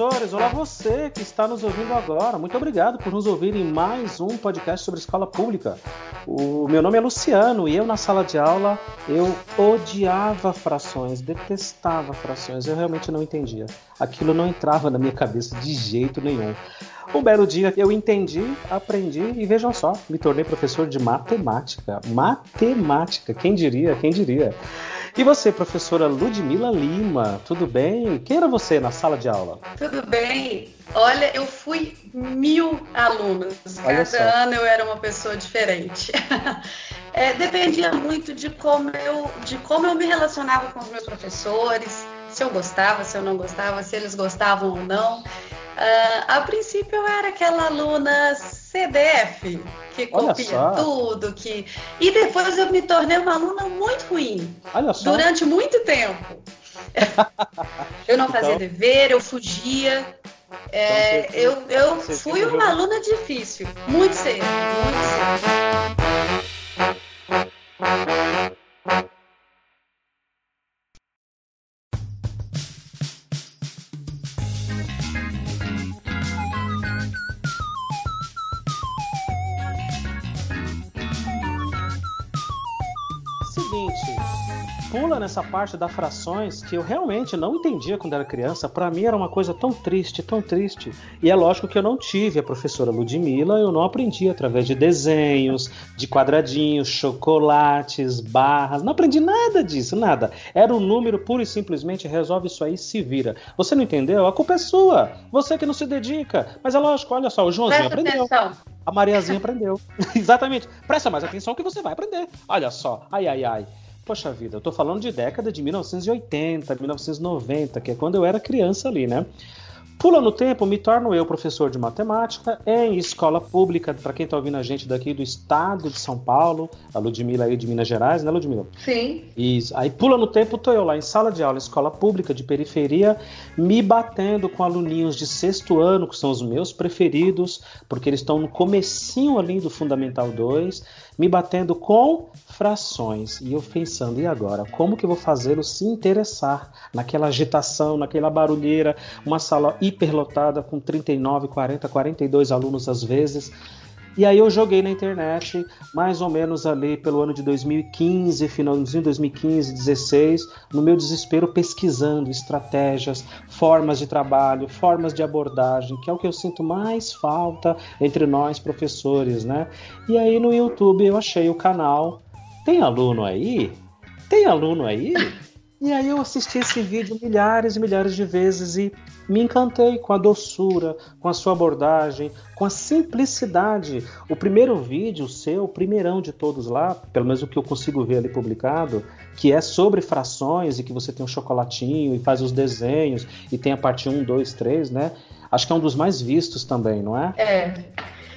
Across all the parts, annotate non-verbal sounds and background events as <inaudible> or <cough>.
professores! Olá você que está nos ouvindo agora. Muito obrigado por nos ouvir em mais um podcast sobre escola pública. O meu nome é Luciano e eu na sala de aula eu odiava frações, detestava frações. Eu realmente não entendia. Aquilo não entrava na minha cabeça de jeito nenhum. Um belo dia eu entendi, aprendi e vejam só, me tornei professor de matemática. Matemática, quem diria, quem diria. E você, professora Ludmila Lima, tudo bem? Quem era você na sala de aula? Tudo bem. Olha, eu fui mil alunos. Olha Cada só. ano eu era uma pessoa diferente. <laughs> É, dependia muito de como, eu, de como eu me relacionava com os meus professores, se eu gostava, se eu não gostava, se eles gostavam ou não. Uh, a princípio eu era aquela aluna CDF, que copia tudo, que. E depois eu me tornei uma aluna muito ruim. Olha só. Durante muito tempo. <laughs> eu não fazia então... dever, eu fugia. É, então, eu eu fui uma aluna difícil, muito cedo, muito cedo. Pula nessa parte das frações que eu realmente não entendia quando era criança. Para mim era uma coisa tão triste, tão triste. E é lógico que eu não tive a professora Ludmilla, eu não aprendi através de desenhos, de quadradinhos, chocolates, barras. Não aprendi nada disso, nada. Era um número puro e simplesmente resolve isso aí, se vira. Você não entendeu? A culpa é sua. Você que não se dedica. Mas é lógico, olha só, o Joãozinho Presta aprendeu. Atenção. A Mariazinha aprendeu. <laughs> Exatamente. Presta mais atenção que você vai aprender. Olha só. Ai, ai, ai. Poxa vida, eu tô falando de década de 1980, 1990, que é quando eu era criança ali, né? Pula no tempo, me torno eu professor de matemática em escola pública, para quem está ouvindo a gente daqui do estado de São Paulo, a Ludmilla aí de Minas Gerais, né, Ludmilla? Sim. Isso. Aí pula no tempo, tô eu lá em sala de aula, escola pública de periferia, me batendo com aluninhos de sexto ano, que são os meus preferidos, porque eles estão no comecinho ali do Fundamental 2, me batendo com frações. E eu pensando, e agora? Como que eu vou fazê-lo se interessar naquela agitação, naquela barulheira, uma sala hiperlotada com 39, 40, 42 alunos às vezes? E aí eu joguei na internet, mais ou menos ali pelo ano de 2015, finalzinho de 2015, 16, no meu desespero pesquisando estratégias, formas de trabalho, formas de abordagem, que é o que eu sinto mais falta entre nós professores, né? E aí no YouTube eu achei o canal tem aluno aí? Tem aluno aí? E aí eu assisti esse vídeo milhares e milhares de vezes e me encantei com a doçura, com a sua abordagem, com a simplicidade. O primeiro vídeo seu, o primeirão de todos lá, pelo menos o que eu consigo ver ali publicado, que é sobre frações e que você tem um chocolatinho e faz os desenhos e tem a parte 1, 2, 3, né? Acho que é um dos mais vistos também, não é? É.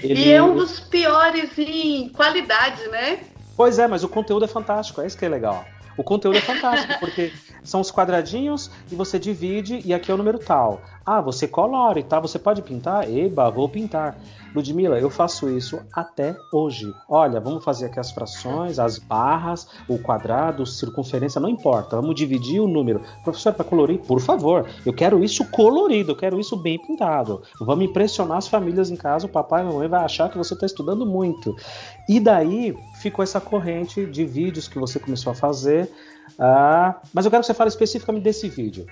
Ele... E é um dos piores em qualidade, né? Pois é, mas o conteúdo é fantástico, é isso que é legal. O conteúdo é fantástico, <laughs> porque são os quadradinhos e você divide e aqui é o número tal. Ah, você colore, tá? Você pode pintar? Eba, vou pintar. Ludmila, eu faço isso até hoje. Olha, vamos fazer aqui as frações, as barras, o quadrado, circunferência, não importa. Vamos dividir o número. Professor, para colorir, por favor. Eu quero isso colorido, eu quero isso bem pintado. Vamos impressionar as famílias em casa. O papai e a mamãe vai achar que você está estudando muito. E daí ficou essa corrente de vídeos que você começou a fazer. Ah, mas eu quero que você fale especificamente desse vídeo.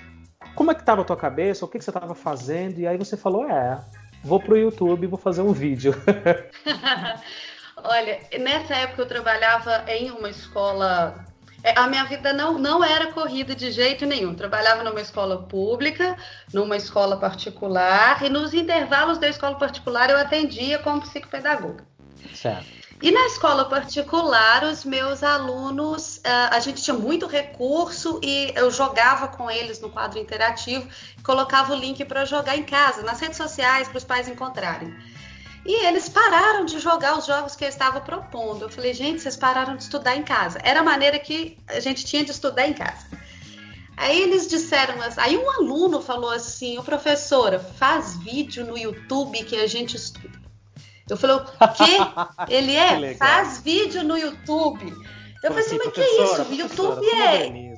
Como é que estava a tua cabeça? O que, que você estava fazendo? E aí você falou, é, vou pro YouTube e vou fazer um vídeo. <laughs> Olha, nessa época eu trabalhava em uma escola. É, a minha vida não, não era corrida de jeito nenhum. Trabalhava numa escola pública, numa escola particular, e nos intervalos da escola particular eu atendia como psicopedagoga. Certo. E na escola particular, os meus alunos, eh, a gente tinha muito recurso e eu jogava com eles no quadro interativo, colocava o link para jogar em casa, nas redes sociais, para os pais encontrarem. E eles pararam de jogar os jogos que eu estava propondo. Eu falei, gente, vocês pararam de estudar em casa. Era a maneira que a gente tinha de estudar em casa. Aí eles disseram, aí um aluno falou assim, o professora, faz vídeo no YouTube que a gente estuda. Eu falei, o quê? <laughs> Ele é? Faz vídeo no YouTube. Eu falei assim, mas que é isso? YouTube é.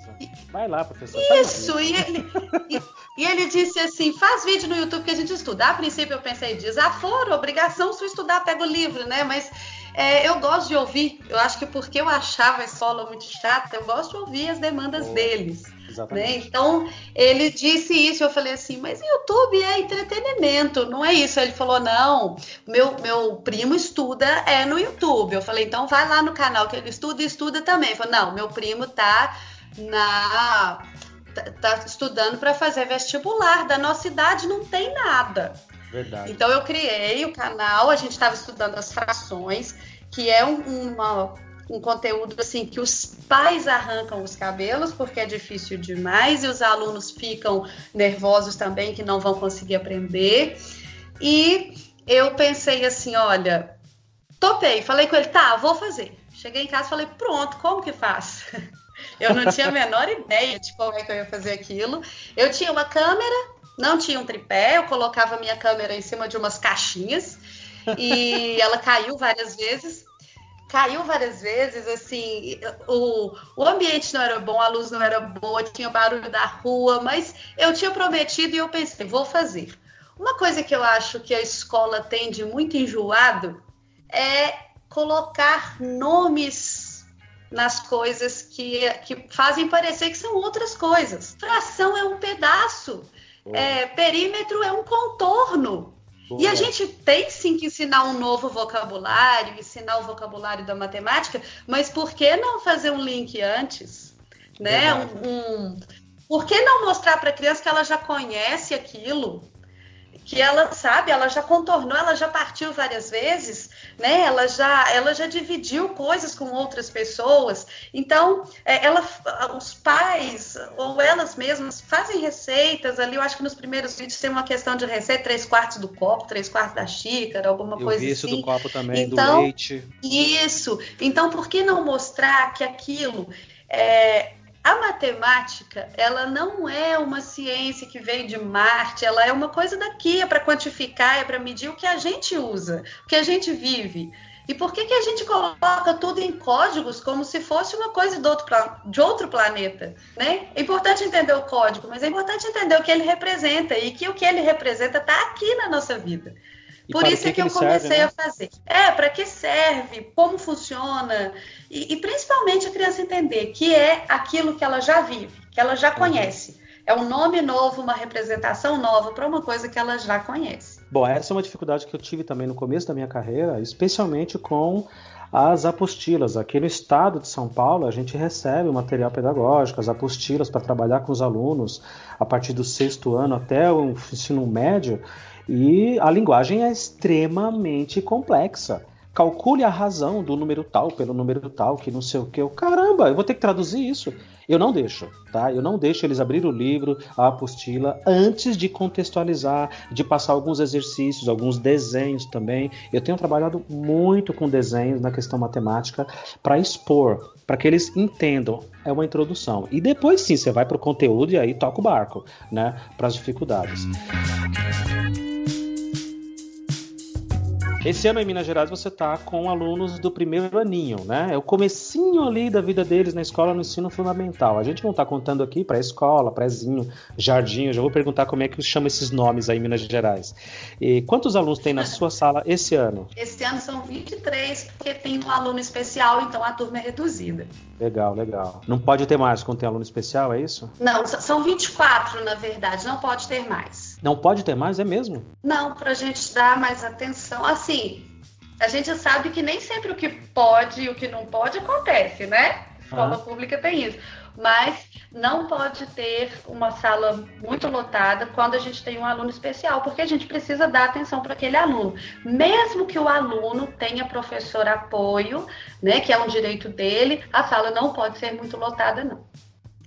Vai lá, professor. Isso, e ele, e, e, ele disse assim: faz vídeo no YouTube que a gente estuda. A princípio eu pensei, desaforo, obrigação se eu estudar, pega o livro, né? Mas é, eu gosto de ouvir, eu acho que porque eu achava a escola muito chata, eu gosto de ouvir as demandas oh, deles. Né? Então, ele disse isso, eu falei assim, mas YouTube é entretenimento, não é isso? Ele falou, não, meu, meu primo estuda é no YouTube. Eu falei, então vai lá no canal que ele estuda e estuda também. Ele falou, não, meu primo tá na tá, tá estudando para fazer vestibular, da nossa idade não tem nada. Verdade. Então eu criei o canal, a gente estava estudando as frações, que é um, uma, um conteúdo assim que os pais arrancam os cabelos porque é difícil demais e os alunos ficam nervosos também que não vão conseguir aprender. E eu pensei assim, olha, topei, falei com ele, tá, vou fazer. Cheguei em casa falei, pronto, como que faz? <laughs> Eu não tinha a menor ideia de como é que eu ia fazer aquilo. Eu tinha uma câmera, não tinha um tripé, eu colocava minha câmera em cima de umas caixinhas e <laughs> ela caiu várias vezes. Caiu várias vezes, assim, o, o ambiente não era bom, a luz não era boa, tinha barulho da rua, mas eu tinha prometido e eu pensei, vou fazer. Uma coisa que eu acho que a escola tem de muito enjoado é colocar nomes nas coisas que, que fazem parecer que são outras coisas. Fração é um pedaço. É, perímetro é um contorno. Boa. E a gente tem sim que ensinar um novo vocabulário, ensinar o vocabulário da matemática, mas por que não fazer um link antes? Né? Um, um, por que não mostrar para a criança que ela já conhece aquilo? que ela sabe, ela já contornou, ela já partiu várias vezes, né? Ela já, ela já dividiu coisas com outras pessoas. Então, é, ela, os pais ou elas mesmas fazem receitas ali. Eu acho que nos primeiros vídeos tem uma questão de receita, três quartos do copo, três quartos da xícara, alguma Eu coisa vi isso assim. do copo também, então, do leite. Isso. Então, por que não mostrar que aquilo é, a matemática, ela não é uma ciência que veio de Marte, ela é uma coisa daqui, é para quantificar, é para medir o que a gente usa, o que a gente vive. E por que, que a gente coloca tudo em códigos como se fosse uma coisa de outro, de outro planeta? Né? É importante entender o código, mas é importante entender o que ele representa e que o que ele representa está aqui na nossa vida. Por isso que é que, eu comecei serve, né? a fazer. É, para que serve, como funciona, e, e, principalmente a criança entender que é aquilo que ela já vive, que ela já conhece. É um nome novo, uma representação nova para uma coisa que ela já conhece. Bom, essa é uma dificuldade que eu tive também no começo da minha carreira, especialmente com as apostilas. Aqui no estado de São Paulo, a gente recebe o material pedagógico, as apostilas para trabalhar com os alunos a partir do sexto ano até o ensino médio. E a linguagem é extremamente complexa. Calcule a razão do número tal pelo número tal, que não sei o que. Caramba, eu vou ter que traduzir isso. Eu não deixo, tá? Eu não deixo eles abrir o livro, a apostila, antes de contextualizar, de passar alguns exercícios, alguns desenhos também. Eu tenho trabalhado muito com desenhos na questão matemática para expor, para que eles entendam. É uma introdução. E depois sim, você vai para o conteúdo e aí toca o barco, né? Para as dificuldades. Esse ano em Minas Gerais você está com alunos do primeiro aninho, né? É o comecinho ali da vida deles na escola no ensino fundamental. A gente não está contando aqui para escola, prézinho, jardim. Eu já vou perguntar como é que chama esses nomes aí em Minas Gerais. E quantos alunos tem na sua sala esse ano? Esse ano são 23, porque tem um aluno especial, então a turma é reduzida. Legal, legal. Não pode ter mais quando tem aluno especial, é isso? Não, são 24 na verdade, não pode ter mais. Não pode ter mais, é mesmo? Não, para a gente dar mais atenção. Assim, a gente sabe que nem sempre o que pode e o que não pode acontece, né? Escola ah. pública tem isso. Mas não pode ter uma sala muito lotada quando a gente tem um aluno especial, porque a gente precisa dar atenção para aquele aluno. Mesmo que o aluno tenha professor apoio, né, que é um direito dele, a sala não pode ser muito lotada, não.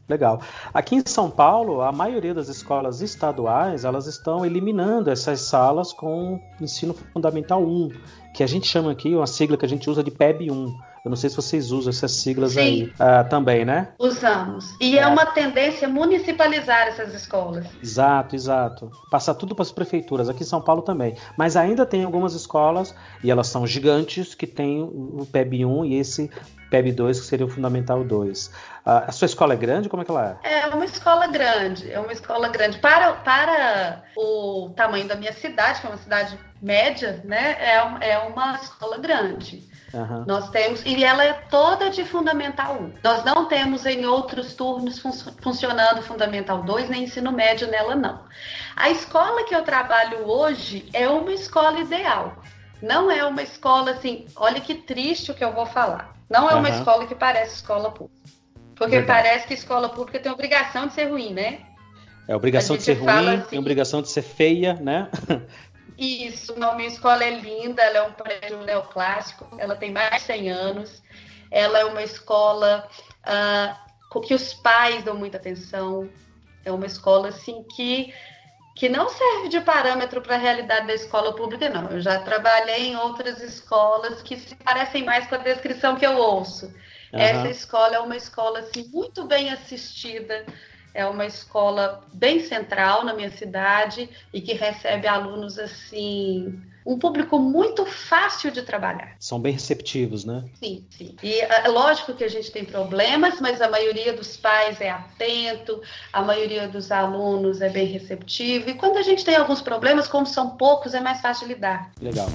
Legal. Aqui em São Paulo, a maioria das escolas estaduais, elas estão eliminando essas salas com ensino fundamental 1, que a gente chama aqui, uma sigla que a gente usa de PEB 1. Eu não sei se vocês usam essas siglas Sim. aí uh, também, né? Usamos. E é. é. uma tendência municipalizar essas escolas. Exato, exato. Passar tudo para as prefeituras, aqui em São Paulo também. Mas ainda tem algumas escolas, e elas são gigantes, que tem o PEB 1 e esse PEB 2, que seria o Fundamental 2. Uh, a sua escola é grande? Como é que ela é? É uma escola grande, é uma escola grande. Para, para o tamanho da minha cidade, que é uma cidade média, né, é, é uma escola grande. Uhum. Nós temos, e ela é toda de Fundamental 1. Nós não temos em outros turnos fun funcionando Fundamental 2, nem ensino médio nela, não. A escola que eu trabalho hoje é uma escola ideal. Não é uma escola assim, olha que triste o que eu vou falar. Não é uma uhum. escola que parece escola pública. Porque Verdade. parece que escola pública tem obrigação de ser ruim, né? É obrigação de ser ruim, assim, tem obrigação de ser feia, né? <laughs> Isso, não, minha escola é linda, ela é um prédio neoclássico, ela tem mais de 100 anos, ela é uma escola uh, que os pais dão muita atenção, é uma escola assim que, que não serve de parâmetro para a realidade da escola pública, não. Eu já trabalhei em outras escolas que se parecem mais com a descrição que eu ouço. Uhum. Essa escola é uma escola assim, muito bem assistida, é uma escola bem central na minha cidade e que recebe alunos assim um público muito fácil de trabalhar. São bem receptivos, né? Sim, sim. E é lógico que a gente tem problemas, mas a maioria dos pais é atento, a maioria dos alunos é bem receptivo. E quando a gente tem alguns problemas, como são poucos, é mais fácil lidar. Legal.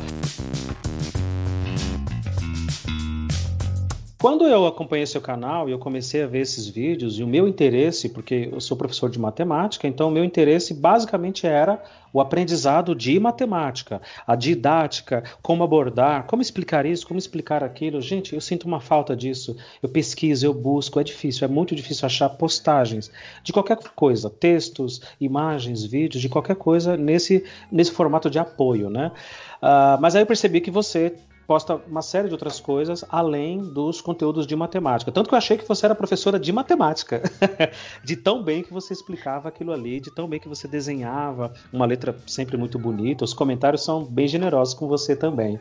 Quando eu acompanhei seu canal e eu comecei a ver esses vídeos, e o meu interesse, porque eu sou professor de matemática, então o meu interesse basicamente era o aprendizado de matemática, a didática, como abordar, como explicar isso, como explicar aquilo. Gente, eu sinto uma falta disso. Eu pesquiso, eu busco, é difícil, é muito difícil achar postagens de qualquer coisa, textos, imagens, vídeos, de qualquer coisa nesse, nesse formato de apoio, né? Uh, mas aí eu percebi que você posta uma série de outras coisas além dos conteúdos de matemática. Tanto que eu achei que você era professora de matemática, <laughs> de tão bem que você explicava aquilo ali, de tão bem que você desenhava, uma letra sempre muito bonita. Os comentários são bem generosos com você também.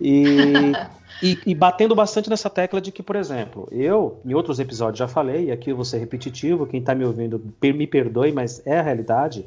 E, <laughs> e, e, batendo bastante nessa tecla de que, por exemplo, eu, em outros episódios já falei, e aqui eu vou ser repetitivo, quem está me ouvindo me perdoe, mas é a realidade.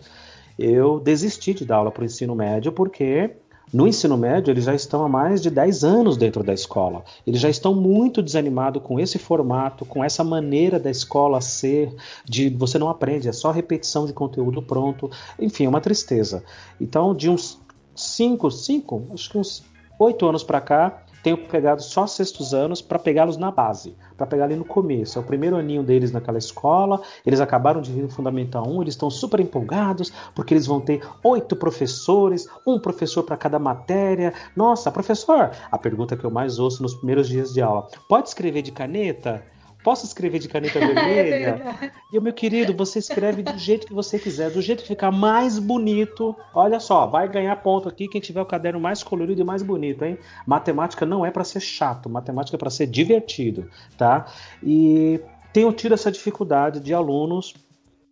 Eu desisti de dar aula para o ensino médio porque no ensino médio, eles já estão há mais de 10 anos dentro da escola. Eles já estão muito desanimados com esse formato, com essa maneira da escola ser, de você não aprende, é só repetição de conteúdo pronto. Enfim, é uma tristeza. Então, de uns 5, 5, acho que uns 8 anos para cá, tenho pegado só sextos anos para pegá-los na base, para pegar ali no começo. É o primeiro aninho deles naquela escola, eles acabaram de vir no Fundamental 1, eles estão super empolgados, porque eles vão ter oito professores, um professor para cada matéria. Nossa, professor, a pergunta que eu mais ouço nos primeiros dias de aula: pode escrever de caneta? Posso escrever de caneta <laughs> vermelha? É e o meu querido, você escreve do jeito que você quiser, do jeito que ficar mais bonito. Olha só, vai ganhar ponto aqui quem tiver o caderno mais colorido e mais bonito, hein? Matemática não é para ser chato, matemática é para ser divertido, tá? E tenho tido essa dificuldade de alunos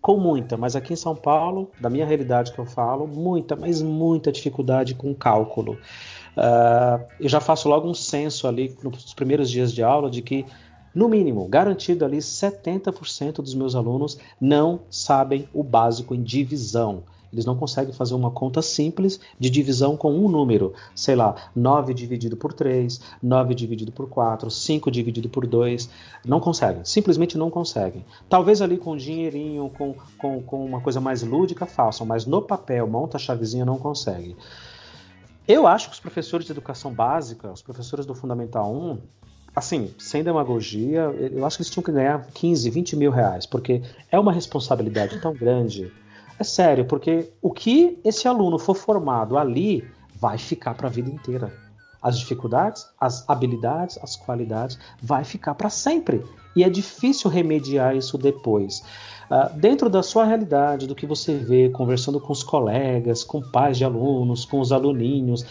com muita, mas aqui em São Paulo, da minha realidade que eu falo, muita, mas muita dificuldade com cálculo. Uh, eu já faço logo um censo ali nos primeiros dias de aula de que no mínimo, garantido ali 70% dos meus alunos não sabem o básico em divisão. Eles não conseguem fazer uma conta simples de divisão com um número. Sei lá, 9 dividido por 3, 9 dividido por 4, 5 dividido por 2. Não conseguem, simplesmente não conseguem. Talvez ali com dinheirinho, com, com, com uma coisa mais lúdica, façam, mas no papel, monta a chavezinha, não conseguem. Eu acho que os professores de educação básica, os professores do Fundamental 1, assim, sem demagogia, eu acho que eles tinham que ganhar 15, 20 mil reais, porque é uma responsabilidade tão grande. É sério, porque o que esse aluno for formado ali vai ficar para a vida inteira. As dificuldades, as habilidades, as qualidades, vai ficar para sempre. E é difícil remediar isso depois. Uh, dentro da sua realidade, do que você vê, conversando com os colegas, com pais de alunos, com os aluninhos,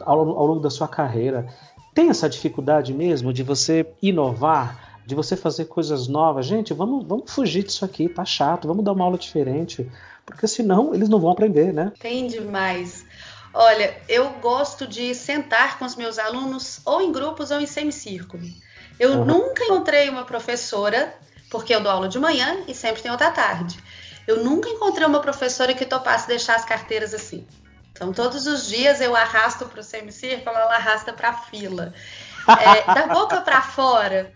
ao, ao longo da sua carreira, tem essa dificuldade mesmo de você inovar, de você fazer coisas novas. Gente, vamos, vamos fugir disso aqui, tá chato, vamos dar uma aula diferente, porque senão eles não vão aprender, né? Tem demais. Olha, eu gosto de sentar com os meus alunos ou em grupos ou em semicírculo. Eu uhum. nunca encontrei uma professora, porque eu dou aula de manhã e sempre tem outra tarde. Eu nunca encontrei uma professora que topasse deixar as carteiras assim. Então, todos os dias eu arrasto para o semicírculo, ela arrasta para a fila. É, da boca para fora,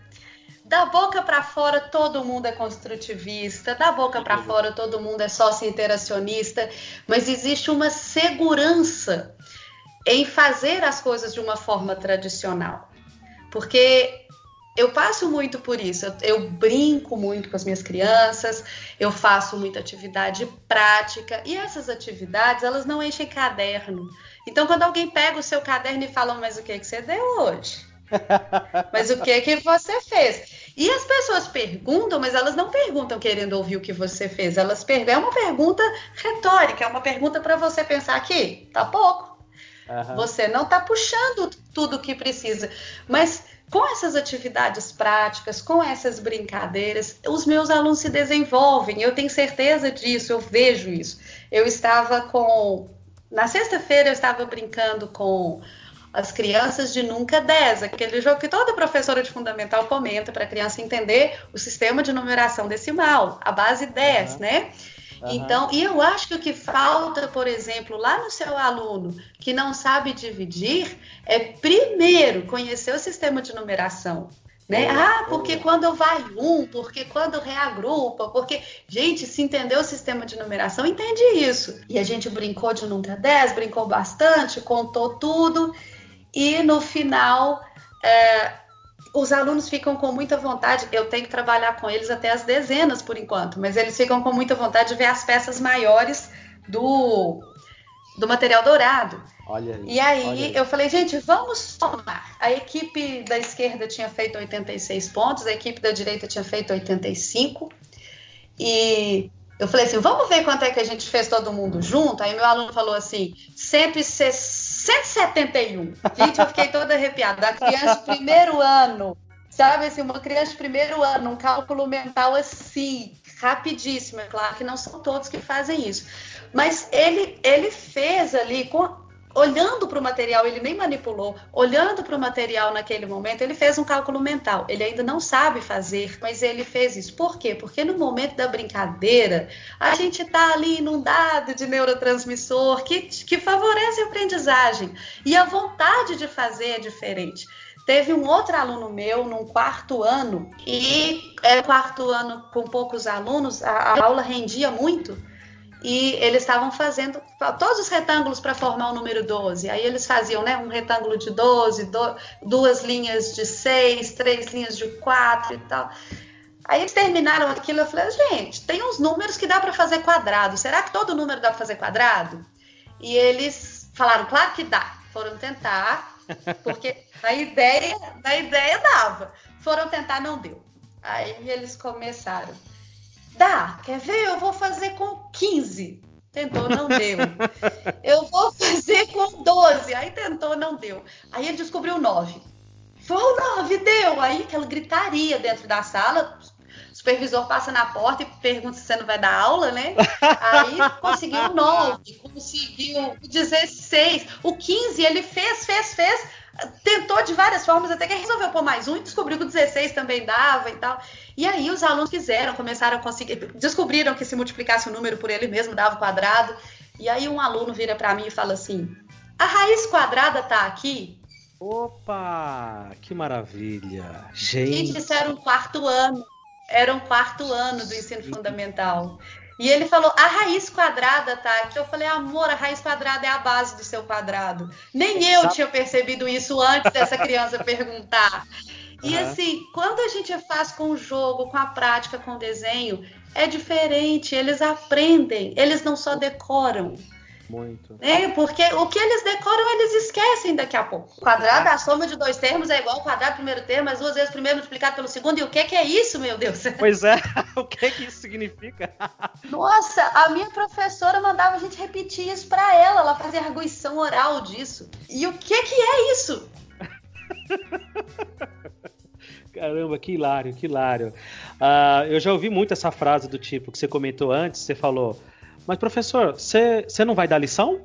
da boca para fora todo mundo é construtivista, da boca para fora todo mundo é sócio-interacionista, mas existe uma segurança em fazer as coisas de uma forma tradicional. Porque eu passo muito por isso, eu, eu, brinco muito com as minhas crianças, eu faço muita atividade prática e essas atividades elas não enchem caderno. Então quando alguém pega o seu caderno e fala, mas o que, que você deu hoje? <laughs> Mas o que que você fez? E as pessoas perguntam, mas elas não perguntam querendo ouvir o que você fez. Elas perguntam, é uma pergunta retórica, é uma pergunta para você pensar aqui, tá pouco. Uhum. Você não está puxando tudo o que precisa. Mas com essas atividades práticas, com essas brincadeiras, os meus alunos se desenvolvem. Eu tenho certeza disso, eu vejo isso. Eu estava com. Na sexta-feira, eu estava brincando com as crianças de nunca 10, aquele jogo que toda professora de fundamental comenta para a criança entender o sistema de numeração decimal, a base 10, uhum. né? Uhum. Então, e eu acho que o que falta, por exemplo, lá no seu aluno que não sabe dividir, é primeiro conhecer o sistema de numeração. Né? ah, porque quando vai um, porque quando reagrupa, porque, gente, se entender o sistema de numeração, entende isso. E a gente brincou de nunca 10, brincou bastante, contou tudo e no final é, os alunos ficam com muita vontade. Eu tenho que trabalhar com eles até as dezenas por enquanto, mas eles ficam com muita vontade de ver as peças maiores do, do material dourado. Olha e aí, aí, eu falei, gente, vamos somar. A equipe da esquerda tinha feito 86 pontos, a equipe da direita tinha feito 85. E eu falei assim, vamos ver quanto é que a gente fez todo mundo junto? Aí meu aluno falou assim, 160 171. Gente, eu fiquei toda arrepiada. A criança de primeiro ano, sabe assim, uma criança de primeiro ano, um cálculo mental assim, rapidíssimo. É claro que não são todos que fazem isso. Mas ele, ele fez ali com olhando para o material, ele nem manipulou, olhando para o material naquele momento, ele fez um cálculo mental. Ele ainda não sabe fazer, mas ele fez isso. Por quê? Porque no momento da brincadeira, a gente está ali inundado de neurotransmissor que, que favorece a aprendizagem. E a vontade de fazer é diferente. Teve um outro aluno meu num quarto ano, e é quarto ano com poucos alunos, a, a aula rendia muito e eles estavam fazendo todos os retângulos para formar o número 12. Aí eles faziam né, um retângulo de 12, do, duas linhas de 6, três linhas de 4 e tal. Aí eles terminaram aquilo, eu falei, gente, tem uns números que dá para fazer quadrado. Será que todo número dá para fazer quadrado? E eles falaram, claro que dá. Foram tentar, <laughs> porque a ideia, a ideia dava. Foram tentar, não deu. Aí eles começaram. Dá, quer ver? Eu vou fazer com 15. Tentou, não deu. <laughs> Eu vou fazer com 12. Aí tentou, não deu. Aí ele descobriu 9. Foi o 9, deu. Aí aquela gritaria dentro da sala. O supervisor passa na porta e pergunta se você não vai dar aula, né? Aí conseguiu 9, conseguiu 16. O 15 ele fez, fez, fez tentou de várias formas, até que resolveu pôr mais um e descobriu que o 16 também dava e tal. E aí os alunos fizeram, começaram a conseguir, descobriram que se multiplicasse o número por ele mesmo dava quadrado. E aí um aluno vira para mim e fala assim: "A raiz quadrada tá aqui?" Opa, que maravilha. Gente, Gente isso era um quarto ano. Era um quarto ano do ensino fundamental. E ele falou, a raiz quadrada tá aqui. Eu falei, amor, a raiz quadrada é a base do seu quadrado. Nem eu tinha percebido isso antes dessa criança perguntar. E uhum. assim, quando a gente faz com o jogo, com a prática, com o desenho, é diferente. Eles aprendem, eles não só decoram. Muito. É, porque o que eles decoram, eles esquecem daqui a pouco. O quadrado, a soma de dois termos é igual ao quadrado do primeiro termo, mas duas vezes o primeiro multiplicado pelo segundo. E o que, que é isso, meu Deus? <laughs> Pois é, <laughs> o que, que isso significa? <laughs> Nossa, a minha professora mandava a gente repetir isso para ela. Ela fazia arguição oral disso. E o que, que é isso? Caramba, que hilário, que hilário. Uh, eu já ouvi muito essa frase do tipo que você comentou antes, você falou mas, professor, você não vai dar lição?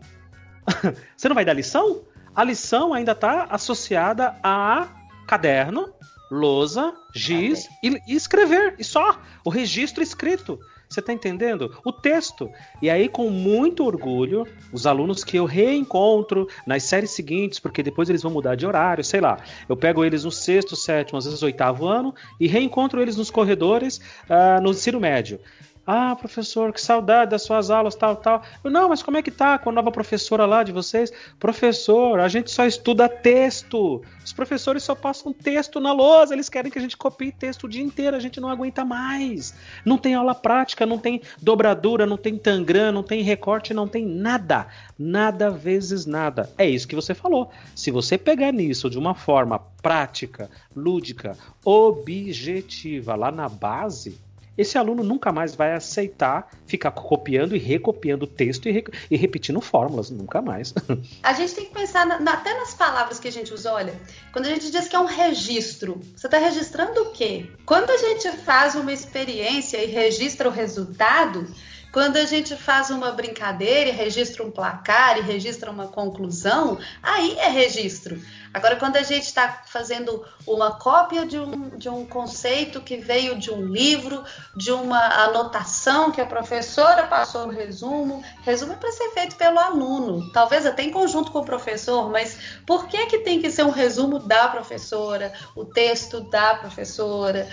<laughs> você não vai dar lição? A lição ainda está associada a caderno, lousa, giz e, e escrever, e só. O registro escrito. Você está entendendo? O texto. E aí, com muito orgulho, os alunos que eu reencontro nas séries seguintes, porque depois eles vão mudar de horário, sei lá. Eu pego eles no sexto, sétimo, às vezes oitavo ano e reencontro eles nos corredores uh, no ensino médio. Ah, professor, que saudade das suas aulas, tal, tal. Eu, não, mas como é que tá com a nova professora lá de vocês? Professor, a gente só estuda texto. Os professores só passam texto na lousa, eles querem que a gente copie texto o dia inteiro, a gente não aguenta mais. Não tem aula prática, não tem dobradura, não tem tangram, não tem recorte, não tem nada. Nada vezes nada. É isso que você falou. Se você pegar nisso de uma forma prática, lúdica, objetiva lá na base, esse aluno nunca mais vai aceitar ficar copiando e recopiando texto e, re e repetindo fórmulas, nunca mais. <laughs> A gente tem que pensar na, até nas palavras que a gente usa. Olha, quando a gente diz que é um registro, você está registrando o quê? Quando a gente faz uma experiência e registra o resultado, quando a gente faz uma brincadeira e registra um placar e registra uma conclusão, aí é registro. Agora, quando a gente está fazendo uma cópia de um, de um conceito que veio de um livro, de uma anotação que a professora passou no resumo, resumo é para ser feito pelo aluno, talvez até em conjunto com o professor, mas por que, que tem que ser um resumo da professora, o texto da professora?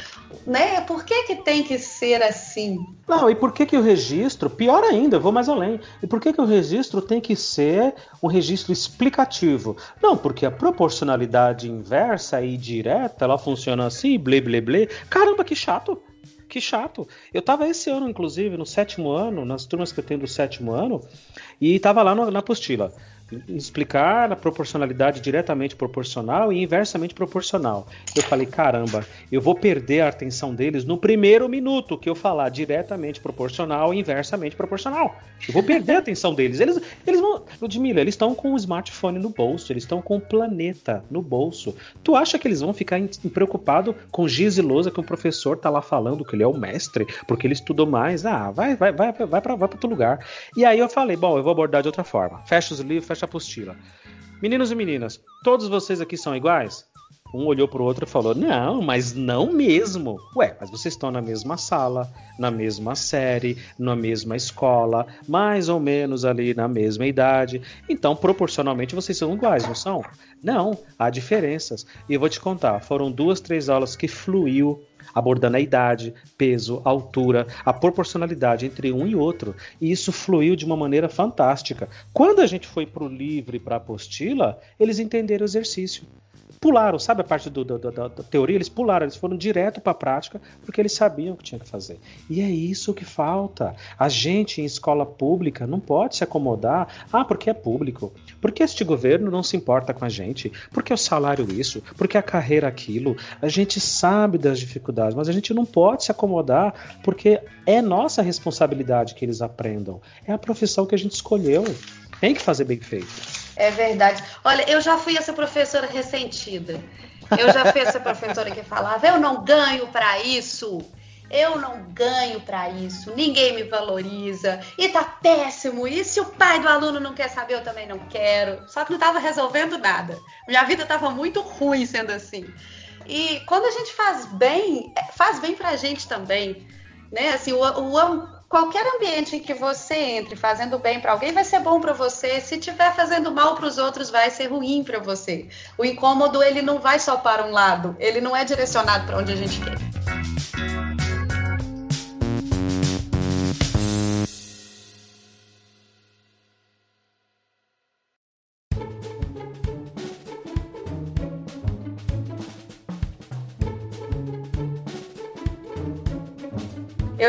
Né? Por que, que tem que ser assim? Não, e por que, que o registro, pior ainda, eu vou mais além, e por que, que o registro tem que ser um registro explicativo? Não, porque a proporção proporcionalidade inversa e direta, ela funciona assim, blé, blé, blé. Caramba, que chato! Que chato. Eu tava esse ano, inclusive, no sétimo ano, nas turmas que eu tenho do sétimo ano, e tava lá no, na apostila explicar a proporcionalidade diretamente proporcional e inversamente proporcional. Eu falei, caramba, eu vou perder a atenção deles no primeiro minuto que eu falar diretamente proporcional e inversamente proporcional. Eu vou perder a atenção deles. Eles, eles vão. Ludmilla, eles estão com o smartphone no bolso, eles estão com o planeta no bolso. Tu acha que eles vão ficar preocupados com giz e lousa que o professor tá lá falando que ele é o mestre, porque ele estudou mais? Ah, vai, vai, vai, vai para outro lugar. E aí eu falei, bom, eu vou abordar de outra forma. Fecha os livros, fecha fecha a apostila. Meninos e meninas, todos vocês aqui são iguais? Um olhou para o outro e falou: Não, mas não mesmo. Ué, mas vocês estão na mesma sala, na mesma série, na mesma escola, mais ou menos ali na mesma idade. Então, proporcionalmente, vocês são iguais, não são? Não, há diferenças. E eu vou te contar: foram duas, três aulas que fluiu abordando a idade, peso, altura, a proporcionalidade entre um e outro. E isso fluiu de uma maneira fantástica. Quando a gente foi para o livro e para a apostila, eles entenderam o exercício pularam, sabe a parte do, do, do, da teoria? Eles pularam, eles foram direto para a prática porque eles sabiam o que tinha que fazer. E é isso que falta. A gente em escola pública não pode se acomodar, ah, porque é público, porque este governo não se importa com a gente, porque o salário isso, porque a carreira aquilo. A gente sabe das dificuldades, mas a gente não pode se acomodar porque é nossa responsabilidade que eles aprendam. É a profissão que a gente escolheu. Tem que fazer bem feito. É verdade. Olha, eu já fui essa professora ressentida. Eu já fui essa professora que falava: eu não ganho para isso. Eu não ganho para isso, ninguém me valoriza e tá péssimo. E se o pai do aluno não quer saber, eu também não quero. Só que não estava resolvendo nada. Minha vida estava muito ruim sendo assim. E quando a gente faz bem, é, faz bem pra gente também. Né? Assim, o, o, qualquer ambiente em que você entre fazendo bem para alguém vai ser bom para você. Se estiver fazendo mal para os outros, vai ser ruim para você. O incômodo ele não vai só para um lado, ele não é direcionado para onde a gente quer.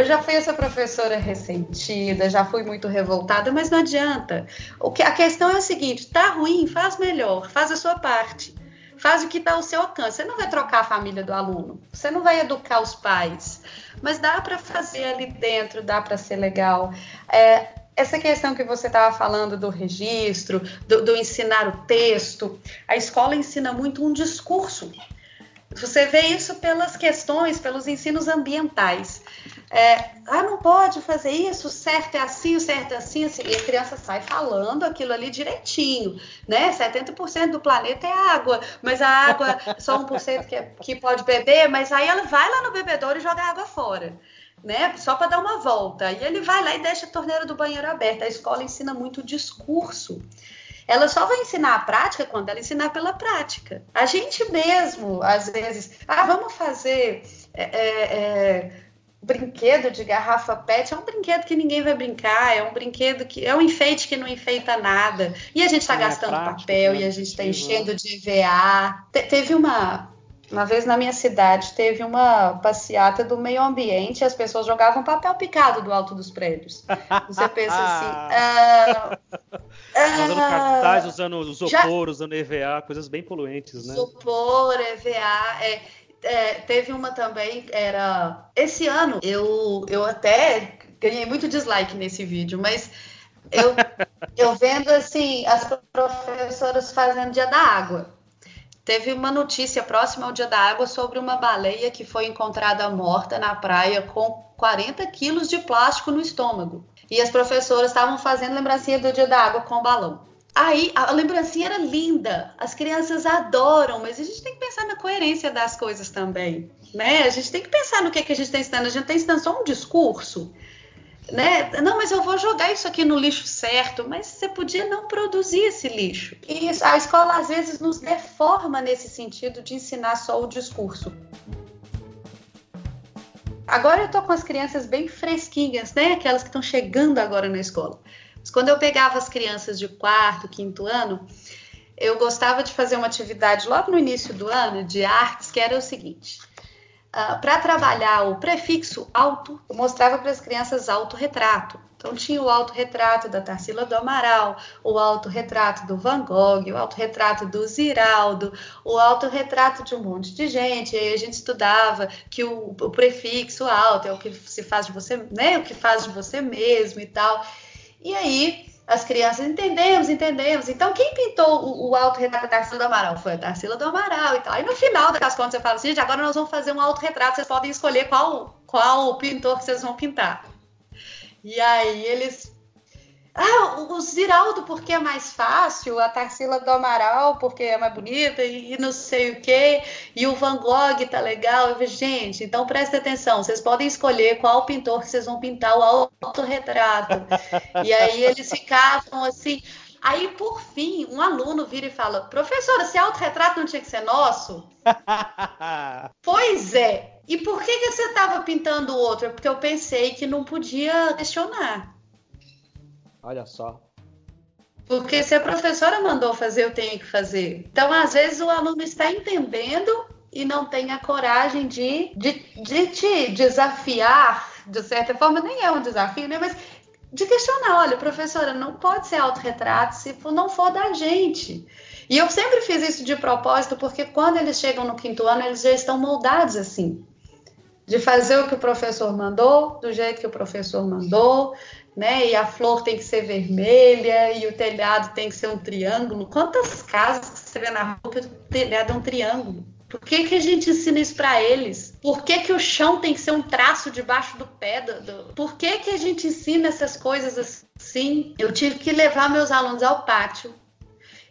Eu já fui essa professora ressentida, já fui muito revoltada, mas não adianta. O que, a questão é a seguinte: tá ruim, faz melhor, faz a sua parte. Faz o que está ao seu alcance. Você não vai trocar a família do aluno, você não vai educar os pais, mas dá para fazer ali dentro, dá para ser legal. É, essa questão que você estava falando do registro, do, do ensinar o texto, a escola ensina muito um discurso. Você vê isso pelas questões, pelos ensinos ambientais. É, ah, não pode fazer isso, o certo é assim, o certo é assim, assim. E a criança sai falando aquilo ali direitinho, né? 70% do planeta é água, mas a água, <laughs> só 1% que, é, que pode beber, mas aí ela vai lá no bebedouro e joga a água fora. Né? Só para dar uma volta. E ele vai lá e deixa a torneira do banheiro aberta. A escola ensina muito discurso. Ela só vai ensinar a prática quando ela ensinar pela prática. A gente mesmo, às vezes, ah, vamos fazer é, é, é brinquedo de garrafa PET é um brinquedo que ninguém vai brincar, é um brinquedo que é um enfeite que não enfeita nada. E a gente está é gastando papel e a gente está enchendo de EVA. Te, teve uma uma vez na minha cidade teve uma passeata do meio ambiente e as pessoas jogavam papel picado do alto dos prédios. Você pensa assim. <laughs> Ah, usando cartaz, usando isopor, já... usando EVA, coisas bem poluentes, né? Isopor, EVA, é é, teve uma também, era. Esse ano eu, eu até ganhei muito dislike nesse vídeo, mas eu, <laughs> eu vendo assim as professoras fazendo dia da água. Teve uma notícia próxima ao dia da água sobre uma baleia que foi encontrada morta na praia com 40 quilos de plástico no estômago. E as professoras estavam fazendo lembrancinha do dia da água com o balão. Aí a lembrancinha era linda, as crianças adoram, mas a gente tem que pensar na coerência das coisas também, né? A gente tem que pensar no que, é que a gente está ensinando. A gente está ensinando só um discurso, né? Não, mas eu vou jogar isso aqui no lixo certo, mas você podia não produzir esse lixo. E a escola às vezes nos deforma nesse sentido de ensinar só o discurso. Agora eu tô com as crianças bem fresquinhas, né? Aquelas que estão chegando agora na escola. Quando eu pegava as crianças de quarto, quinto ano, eu gostava de fazer uma atividade logo no início do ano de artes, que era o seguinte. Uh, ah, para trabalhar o prefixo auto, eu mostrava para as crianças autorretrato. Então tinha o autorretrato da Tarsila do Amaral, o autorretrato do Van Gogh, o autorretrato do Ziraldo, o autorretrato de um monte de gente. E aí a gente estudava que o, o prefixo auto é o que se faz de você, né? O que faz de você mesmo e tal. E aí as crianças entendemos, entendemos. Então, quem pintou o, o autorretrato da Tarsila do Amaral? Foi a Tarsila do Amaral e tal. Aí no final das contas você fala assim, gente, agora nós vamos fazer um autorretrato, vocês podem escolher qual, qual pintor que vocês vão pintar. E aí eles ah, o Ziraldo porque é mais fácil, a Tarsila do Amaral porque é mais bonita e, não sei o que, e o Van Gogh tá legal. Eu vejo, gente, então presta atenção, vocês podem escolher qual pintor que vocês vão pintar o autorretrato. e aí eles ficavam assim. Aí, por fim, um aluno vira e fala: Professora, esse autorretrato não tinha que ser nosso? <laughs> pois é. E por que, que você estava pintando o outro? Porque eu pensei que não podia questionar. Olha só. Porque se a professora mandou fazer, eu tenho que fazer. Então, às vezes, o aluno está entendendo e não tem a coragem de, de, de te desafiar, de certa forma, nem é um desafio, né? Mas de questionar, olha, professora, não pode ser autorretrato se não for da gente. E eu sempre fiz isso de propósito, porque quando eles chegam no quinto ano, eles já estão moldados assim. De fazer o que o professor mandou, do jeito que o professor mandou, né? E a flor tem que ser vermelha e o telhado tem que ser um triângulo. Quantas casas você vê na rua que o telhado é um triângulo? Por que, que a gente ensina isso para eles? Por que, que o chão tem que ser um traço debaixo do pé? Do, do... Por que, que a gente ensina essas coisas assim? Eu tive que levar meus alunos ao pátio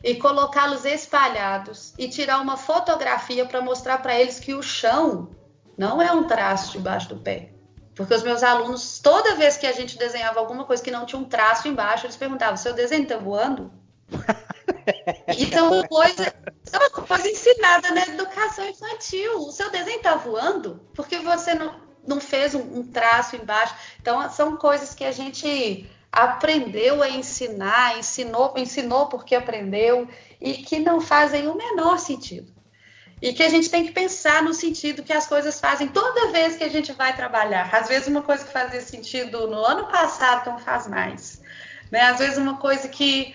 e colocá-los espalhados e tirar uma fotografia para mostrar para eles que o chão não é um traço debaixo do pé. Porque os meus alunos, toda vez que a gente desenhava alguma coisa que não tinha um traço embaixo, eles perguntavam: seu desenho está voando? <laughs> então, coisa, é uma coisa ensinada na educação infantil. O seu desenho está voando porque você não, não fez um, um traço embaixo. Então, são coisas que a gente aprendeu a ensinar, ensinou, ensinou porque aprendeu e que não fazem o menor sentido. E que a gente tem que pensar no sentido que as coisas fazem toda vez que a gente vai trabalhar. Às vezes uma coisa que fazia sentido no ano passado não faz mais. Né? Às vezes uma coisa que,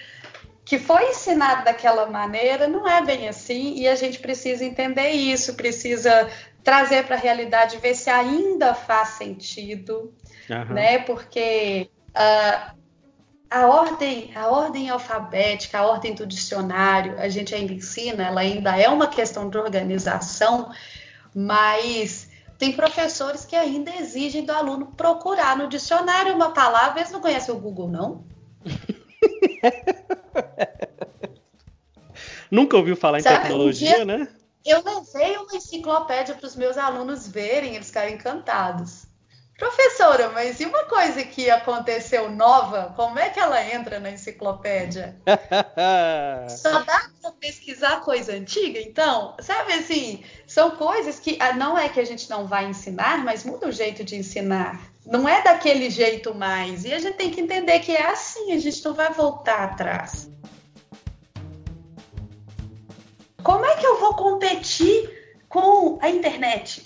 que foi ensinada daquela maneira não é bem assim e a gente precisa entender isso, precisa trazer para a realidade, ver se ainda faz sentido, uhum. né? Porque uh, a ordem, a ordem alfabética, a ordem do dicionário, a gente ainda ensina, ela ainda é uma questão de organização, mas Tem professores que ainda exigem do aluno procurar no dicionário uma palavra, eles não conhecem o Google, não? <laughs> Nunca ouviu falar em Sabe, tecnologia, um né? Eu levei uma enciclopédia para os meus alunos verem, eles ficaram encantados. Professora, mas e uma coisa que aconteceu nova, como é que ela entra na enciclopédia? <laughs> Só dá para pesquisar coisa antiga, então? Sabe assim, são coisas que ah, não é que a gente não vai ensinar, mas muda o jeito de ensinar. Não é daquele jeito mais. E a gente tem que entender que é assim, a gente não vai voltar atrás. Como é que eu vou competir com a internet?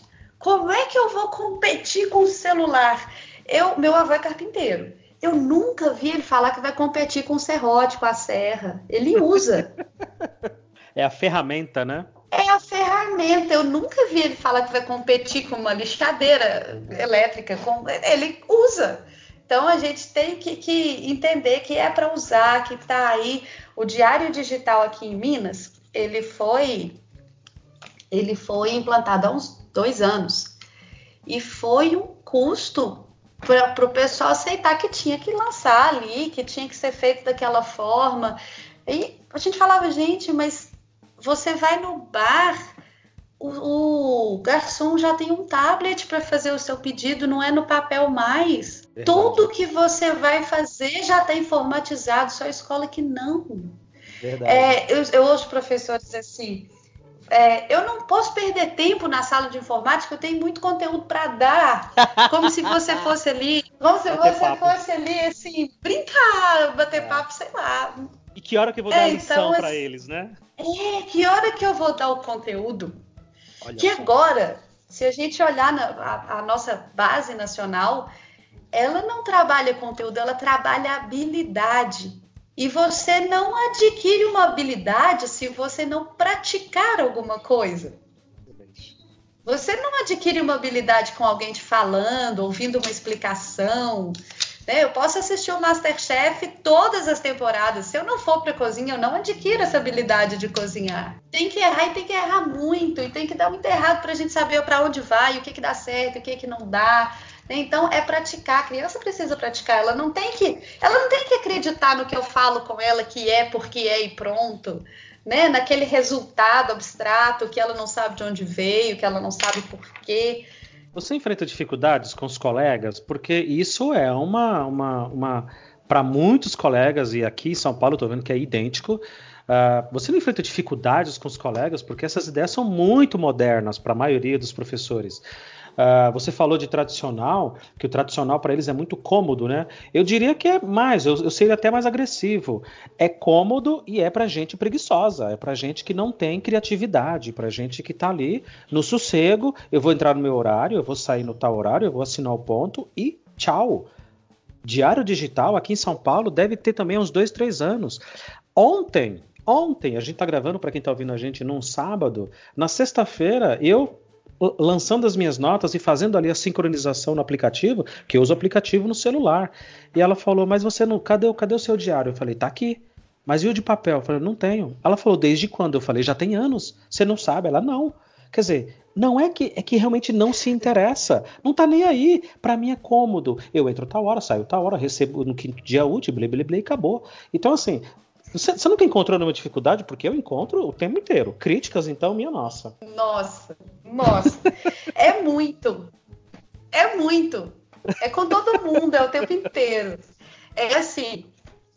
Como é que eu vou competir com o celular? Eu, meu avô é carpinteiro. Eu nunca vi ele falar que vai competir com o serrote, com a serra. Ele usa. <laughs> É a ferramenta, né? É a ferramenta. Eu nunca vi ele falar que vai competir com uma lixadeira elétrica. Com... Ele usa. Então a gente tem que, que entender que é para usar, que está aí. O Diário Digital aqui em Minas, ele foi ele foi implantado há uns dois anos. E foi um custo para o pessoal aceitar que tinha que lançar ali, que tinha que ser feito daquela forma. E a gente falava, gente, mas você vai no bar, o, o garçom já tem um tablet para fazer o seu pedido, não é no papel mais. Verdade. Tudo que você vai fazer já está informatizado, só a escola que não. É, eu, eu ouço professores assim é, eu não posso perder tempo na sala de informática, eu tenho muito conteúdo para dar. Como se você <laughs> fosse ali, como se bater você papo. fosse ali, assim, brincar, bater é. papo, sei lá. E que hora que eu vou dar é, lição então, para assim, eles, né? É, que hora que eu vou dar o conteúdo? Olha que agora, se a gente olhar na, a, a nossa base nacional, ela não trabalha conteúdo, ela trabalha habilidade. E você não adquire uma habilidade se você não praticar alguma coisa. Você não adquire uma habilidade com alguém te falando, ouvindo uma explicação. Né? Eu posso assistir o Masterchef todas as temporadas. Se eu não for para cozinha, eu não adquiro essa habilidade de cozinhar. Tem que errar e tem que errar muito. E tem que dar muito errado para a gente saber para onde vai, o que, que dá certo, o que, que não dá. Então é praticar. A criança precisa praticar. Ela não tem que, ela não tem que acreditar no que eu falo com ela que é porque é e pronto. Né, naquele resultado abstrato que ela não sabe de onde veio, que ela não sabe por quê. Você enfrenta dificuldades com os colegas? Porque isso é uma, uma, uma para muitos colegas, e aqui em São Paulo estou vendo que é idêntico, uh, você não enfrenta dificuldades com os colegas? Porque essas ideias são muito modernas para a maioria dos professores. Uh, você falou de tradicional, que o tradicional para eles é muito cômodo, né? Eu diria que é mais, eu, eu seria até mais agressivo. É cômodo e é para gente preguiçosa, é para gente que não tem criatividade, para gente que está ali no sossego. Eu vou entrar no meu horário, eu vou sair no tal horário, eu vou assinar o ponto e tchau. Diário Digital aqui em São Paulo deve ter também uns dois, três anos. Ontem, ontem, a gente está gravando para quem está ouvindo a gente num sábado, na sexta-feira eu lançando as minhas notas e fazendo ali a sincronização no aplicativo, que eu uso o aplicativo no celular. E ela falou: Mas você não. Cadê, cadê o seu diário? Eu falei: Tá aqui. Mas e o de papel? Eu falei: Não tenho. Ela falou: Desde quando? Eu falei: Já tem anos. Você não sabe? Ela: Não. Quer dizer, não é que é que realmente não se interessa. Não tá nem aí. Para mim é cômodo. Eu entro tal hora, saio tal hora, recebo no quinto dia útil, blé, blé, blé, e acabou. Então, assim, você, você nunca encontrou nenhuma dificuldade? Porque eu encontro o tempo inteiro. Críticas, então, minha nossa. Nossa, nossa. <laughs> é muito. É muito. É com todo mundo, é o tempo inteiro. É assim,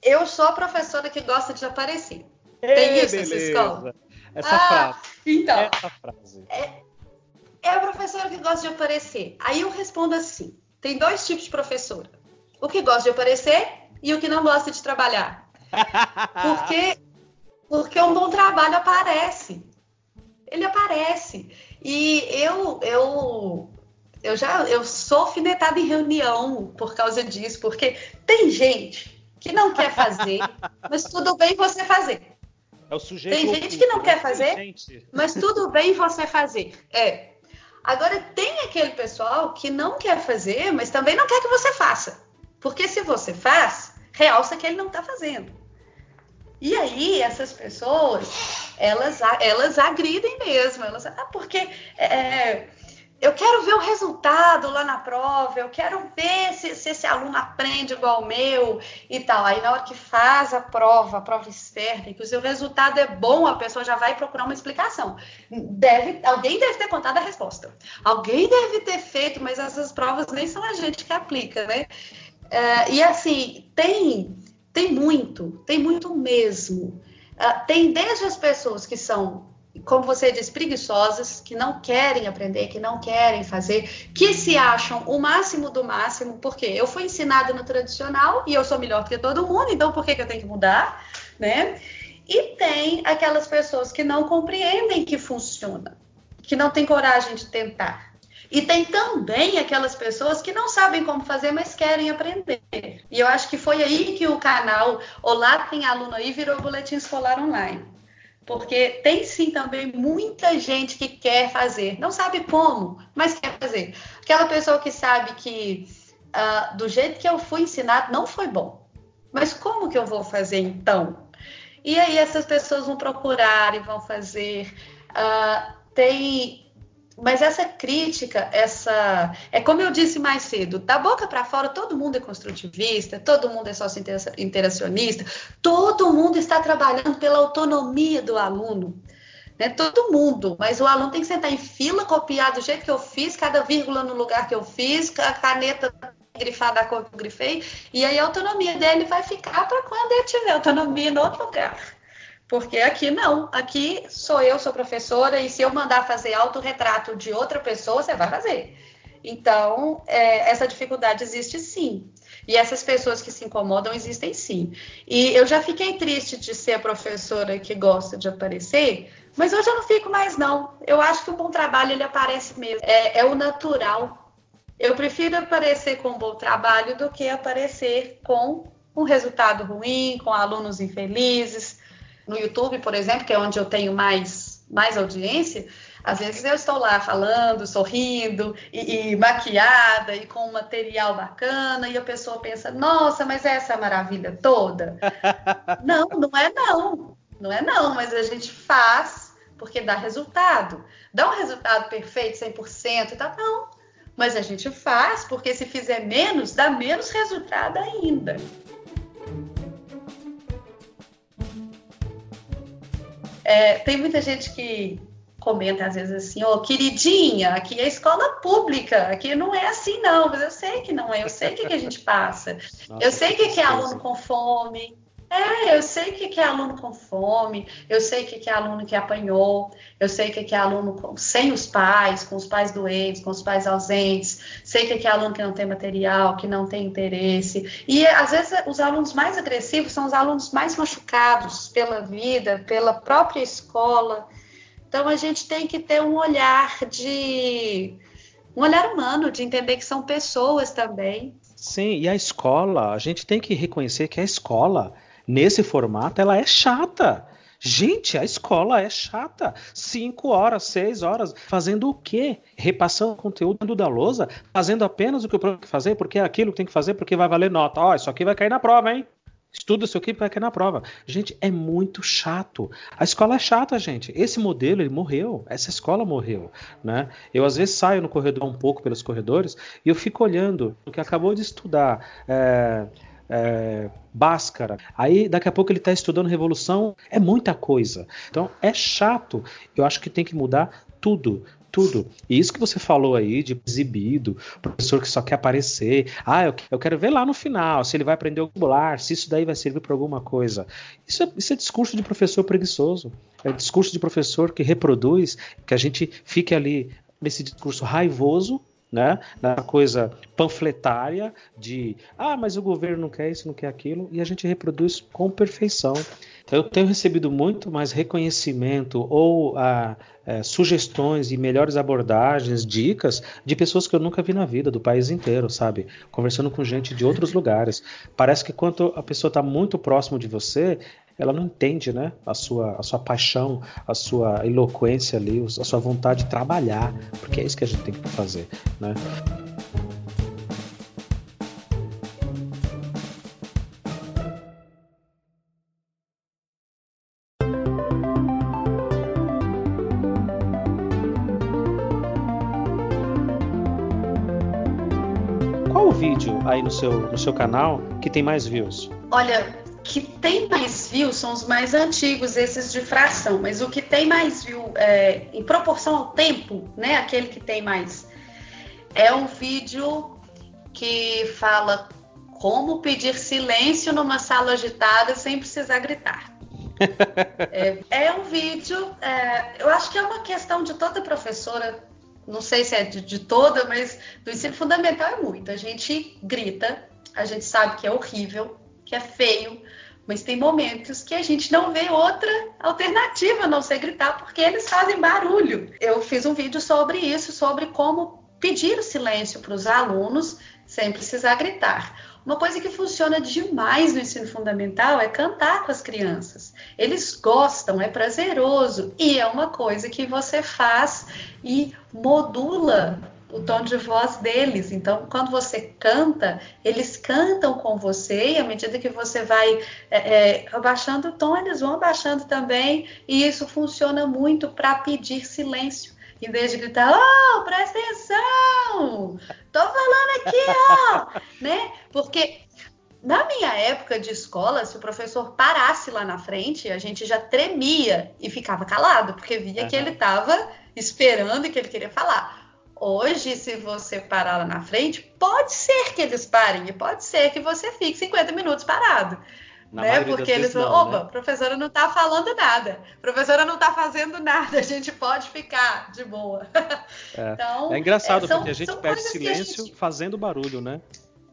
eu sou a professora que gosta de aparecer. Ei, Tem isso beleza. nessa escola? Essa ah, frase. Então, Essa frase. É, é a professora que gosta de aparecer. Aí eu respondo assim: tem dois tipos de professora. O que gosta de aparecer e o que não gosta de trabalhar. Porque, porque um bom trabalho aparece. Ele aparece. E eu, eu, eu já eu sou alfinetada em reunião por causa disso, porque tem gente que não quer fazer, <laughs> mas tudo bem você fazer. É o sujeito tem gente que não né? quer fazer, mas tudo bem você fazer. É. Agora tem aquele pessoal que não quer fazer, mas também não quer que você faça. Porque se você faz, realça que ele não está fazendo. E aí, essas pessoas, elas, elas agridem mesmo. Elas, ah, porque é, eu quero ver o resultado lá na prova, eu quero ver se, se, esse aluno aprende igual o meu e tal. Aí na hora que faz a prova, a prova externa, e que o seu resultado é bom, a pessoa já vai procurar uma explicação. Deve, alguém deve ter contado a resposta. Alguém deve ter feito, mas essas provas nem são a gente que aplica, né? Uh, e assim, tem, tem muito, tem muito mesmo. Uh, tem desde as pessoas que são como você diz, preguiçosas, que não querem aprender, que não querem fazer, que se acham o máximo do máximo, porque eu fui ensinada no tradicional e eu sou melhor que todo mundo, então por que, que eu tenho que mudar, né? E tem aquelas pessoas que não compreendem que funciona, que não têm coragem de tentar. E tem também aquelas pessoas que não sabem como fazer, mas querem aprender. E eu acho que foi aí que o canal Olá Tem Aluno Aí virou Boletim Escolar Online porque tem sim também muita gente que quer fazer, não sabe como, mas quer fazer. Aquela pessoa que sabe que uh, do jeito que eu fui ensinado não foi bom, mas como que eu vou fazer então? E aí essas pessoas vão procurar e vão fazer. Uh, tem mas essa crítica, essa é como eu disse mais cedo, da boca para fora todo mundo é construtivista, todo mundo é sócio interacionista, todo mundo está trabalhando pela autonomia do aluno. Né? Todo mundo, mas o aluno tem que sentar em fila, copiar do jeito que eu fiz, cada vírgula no lugar que eu fiz, a caneta grifada da cor que eu grifei, e aí a autonomia dele vai ficar para quando ele tiver autonomia em outro lugar. Porque aqui não, aqui sou eu, sou professora, e se eu mandar fazer autorretrato de outra pessoa, você vai fazer. Então, é, essa dificuldade existe sim. E essas pessoas que se incomodam existem sim. E eu já fiquei triste de ser a professora que gosta de aparecer, mas hoje eu não fico mais, não. Eu acho que o bom trabalho ele aparece mesmo. É, é o natural. Eu prefiro aparecer com um bom trabalho do que aparecer com um resultado ruim, com alunos infelizes, no YouTube, por exemplo, que é onde eu tenho mais, mais audiência, às vezes eu estou lá falando, sorrindo e, e, maquiada e com um material bacana e a pessoa pensa, nossa, mas essa maravilha toda? <laughs> não, não é não. Não é não, mas a gente faz porque dá resultado. Dá um resultado perfeito, 100% e tal, não. Mas a gente faz porque se fizer menos, dá menos resultado ainda. É, tem muita gente que comenta às vezes assim, ô oh, queridinha, aqui é escola pública, aqui não é assim não, mas eu sei que não é, eu sei o que, que a gente passa, Nossa, eu sei que, que é aluno com fome, é, eu sei que, que é aluno com fome, eu sei que, que é aluno que apanhou, eu sei que, que é aluno com, sem os pais, com os pais doentes, com os pais ausentes, sei o que, que é aluno que não tem material, que não tem interesse. E às vezes os alunos mais agressivos são os alunos mais machucados pela vida, pela própria escola. Então a gente tem que ter um olhar de um olhar humano, de entender que são pessoas também. Sim, e a escola, a gente tem que reconhecer que a escola nesse formato, ela é chata. Gente, a escola é chata. Cinco horas, seis horas, fazendo o quê? Repassando conteúdo da lousa, fazendo apenas o que o professor tem que fazer, porque é aquilo que tem que fazer, porque vai valer nota. Ó, oh, isso aqui vai cair na prova, hein? Estuda isso aqui vai cair na prova. Gente, é muito chato. A escola é chata, gente. Esse modelo, ele morreu. Essa escola morreu, né? Eu, às vezes, saio no corredor um pouco pelos corredores e eu fico olhando o que acabou de estudar. É é, Bhaskara. Aí daqui a pouco ele está estudando Revolução. É muita coisa. Então é chato. Eu acho que tem que mudar tudo. Tudo. E isso que você falou aí de exibido, professor que só quer aparecer. Ah, eu, eu quero ver lá no final se ele vai aprender o vocabulário, se isso daí vai servir para alguma coisa. Isso é, isso é discurso de professor preguiçoso. É discurso de professor que reproduz, que a gente fique ali nesse discurso raivoso né? Na coisa panfletária de ah, mas o governo não quer isso, não quer aquilo, e a gente reproduz com perfeição. Então eu tenho recebido muito mais reconhecimento ou ah, é, sugestões e melhores abordagens, dicas de pessoas que eu nunca vi na vida, do país inteiro, sabe? Conversando com gente de outros lugares. Parece que quando a pessoa está muito próximo de você, ela não entende né, a, sua, a sua paixão, a sua eloquência ali, a sua vontade de trabalhar, porque é isso que a gente tem que fazer. Né? vídeo aí no seu, no seu canal que tem mais views? Olha, que tem mais views são os mais antigos, esses de fração, mas o que tem mais view é, em proporção ao tempo, né? Aquele que tem mais. É um vídeo que fala como pedir silêncio numa sala agitada sem precisar gritar. <laughs> é, é, um vídeo, é, eu acho que é uma questão de toda professora, não sei se é de, de toda, mas do ensino fundamental é muito. A gente grita, a gente sabe que é horrível, que é feio, mas tem momentos que a gente não vê outra alternativa a não ser gritar, porque eles fazem barulho. Eu fiz um vídeo sobre isso, sobre como pedir o silêncio para os alunos sem precisar gritar. Uma coisa que funciona demais no ensino fundamental é cantar com as crianças. Eles gostam, é prazeroso e é uma coisa que você faz e modula o tom de voz deles. Então, quando você canta, eles cantam com você e à medida que você vai é, é, abaixando o tom, eles vão abaixando também e isso funciona muito para pedir silêncio em vez de gritar, oh, presta atenção, tô falando aqui, ó, <laughs> né? Porque na minha época de escola, se o professor parasse lá na frente, a gente já tremia e ficava calado, porque via uhum. que ele estava esperando e que ele queria falar. Hoje, se você parar lá na frente, pode ser que eles parem e pode ser que você fique 50 minutos parado. Na né? Porque eles vão, opa, né? professora não está falando nada, professora não está fazendo nada, a gente pode ficar de boa. <laughs> É, então, é engraçado, é, são, porque a gente pede silêncio gente... fazendo barulho, né?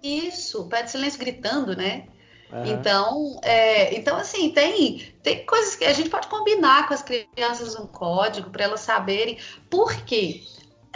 Isso, pede silêncio gritando, né? Uhum. Então, é, então, assim, tem, tem coisas que a gente pode combinar com as crianças um código para elas saberem por quê.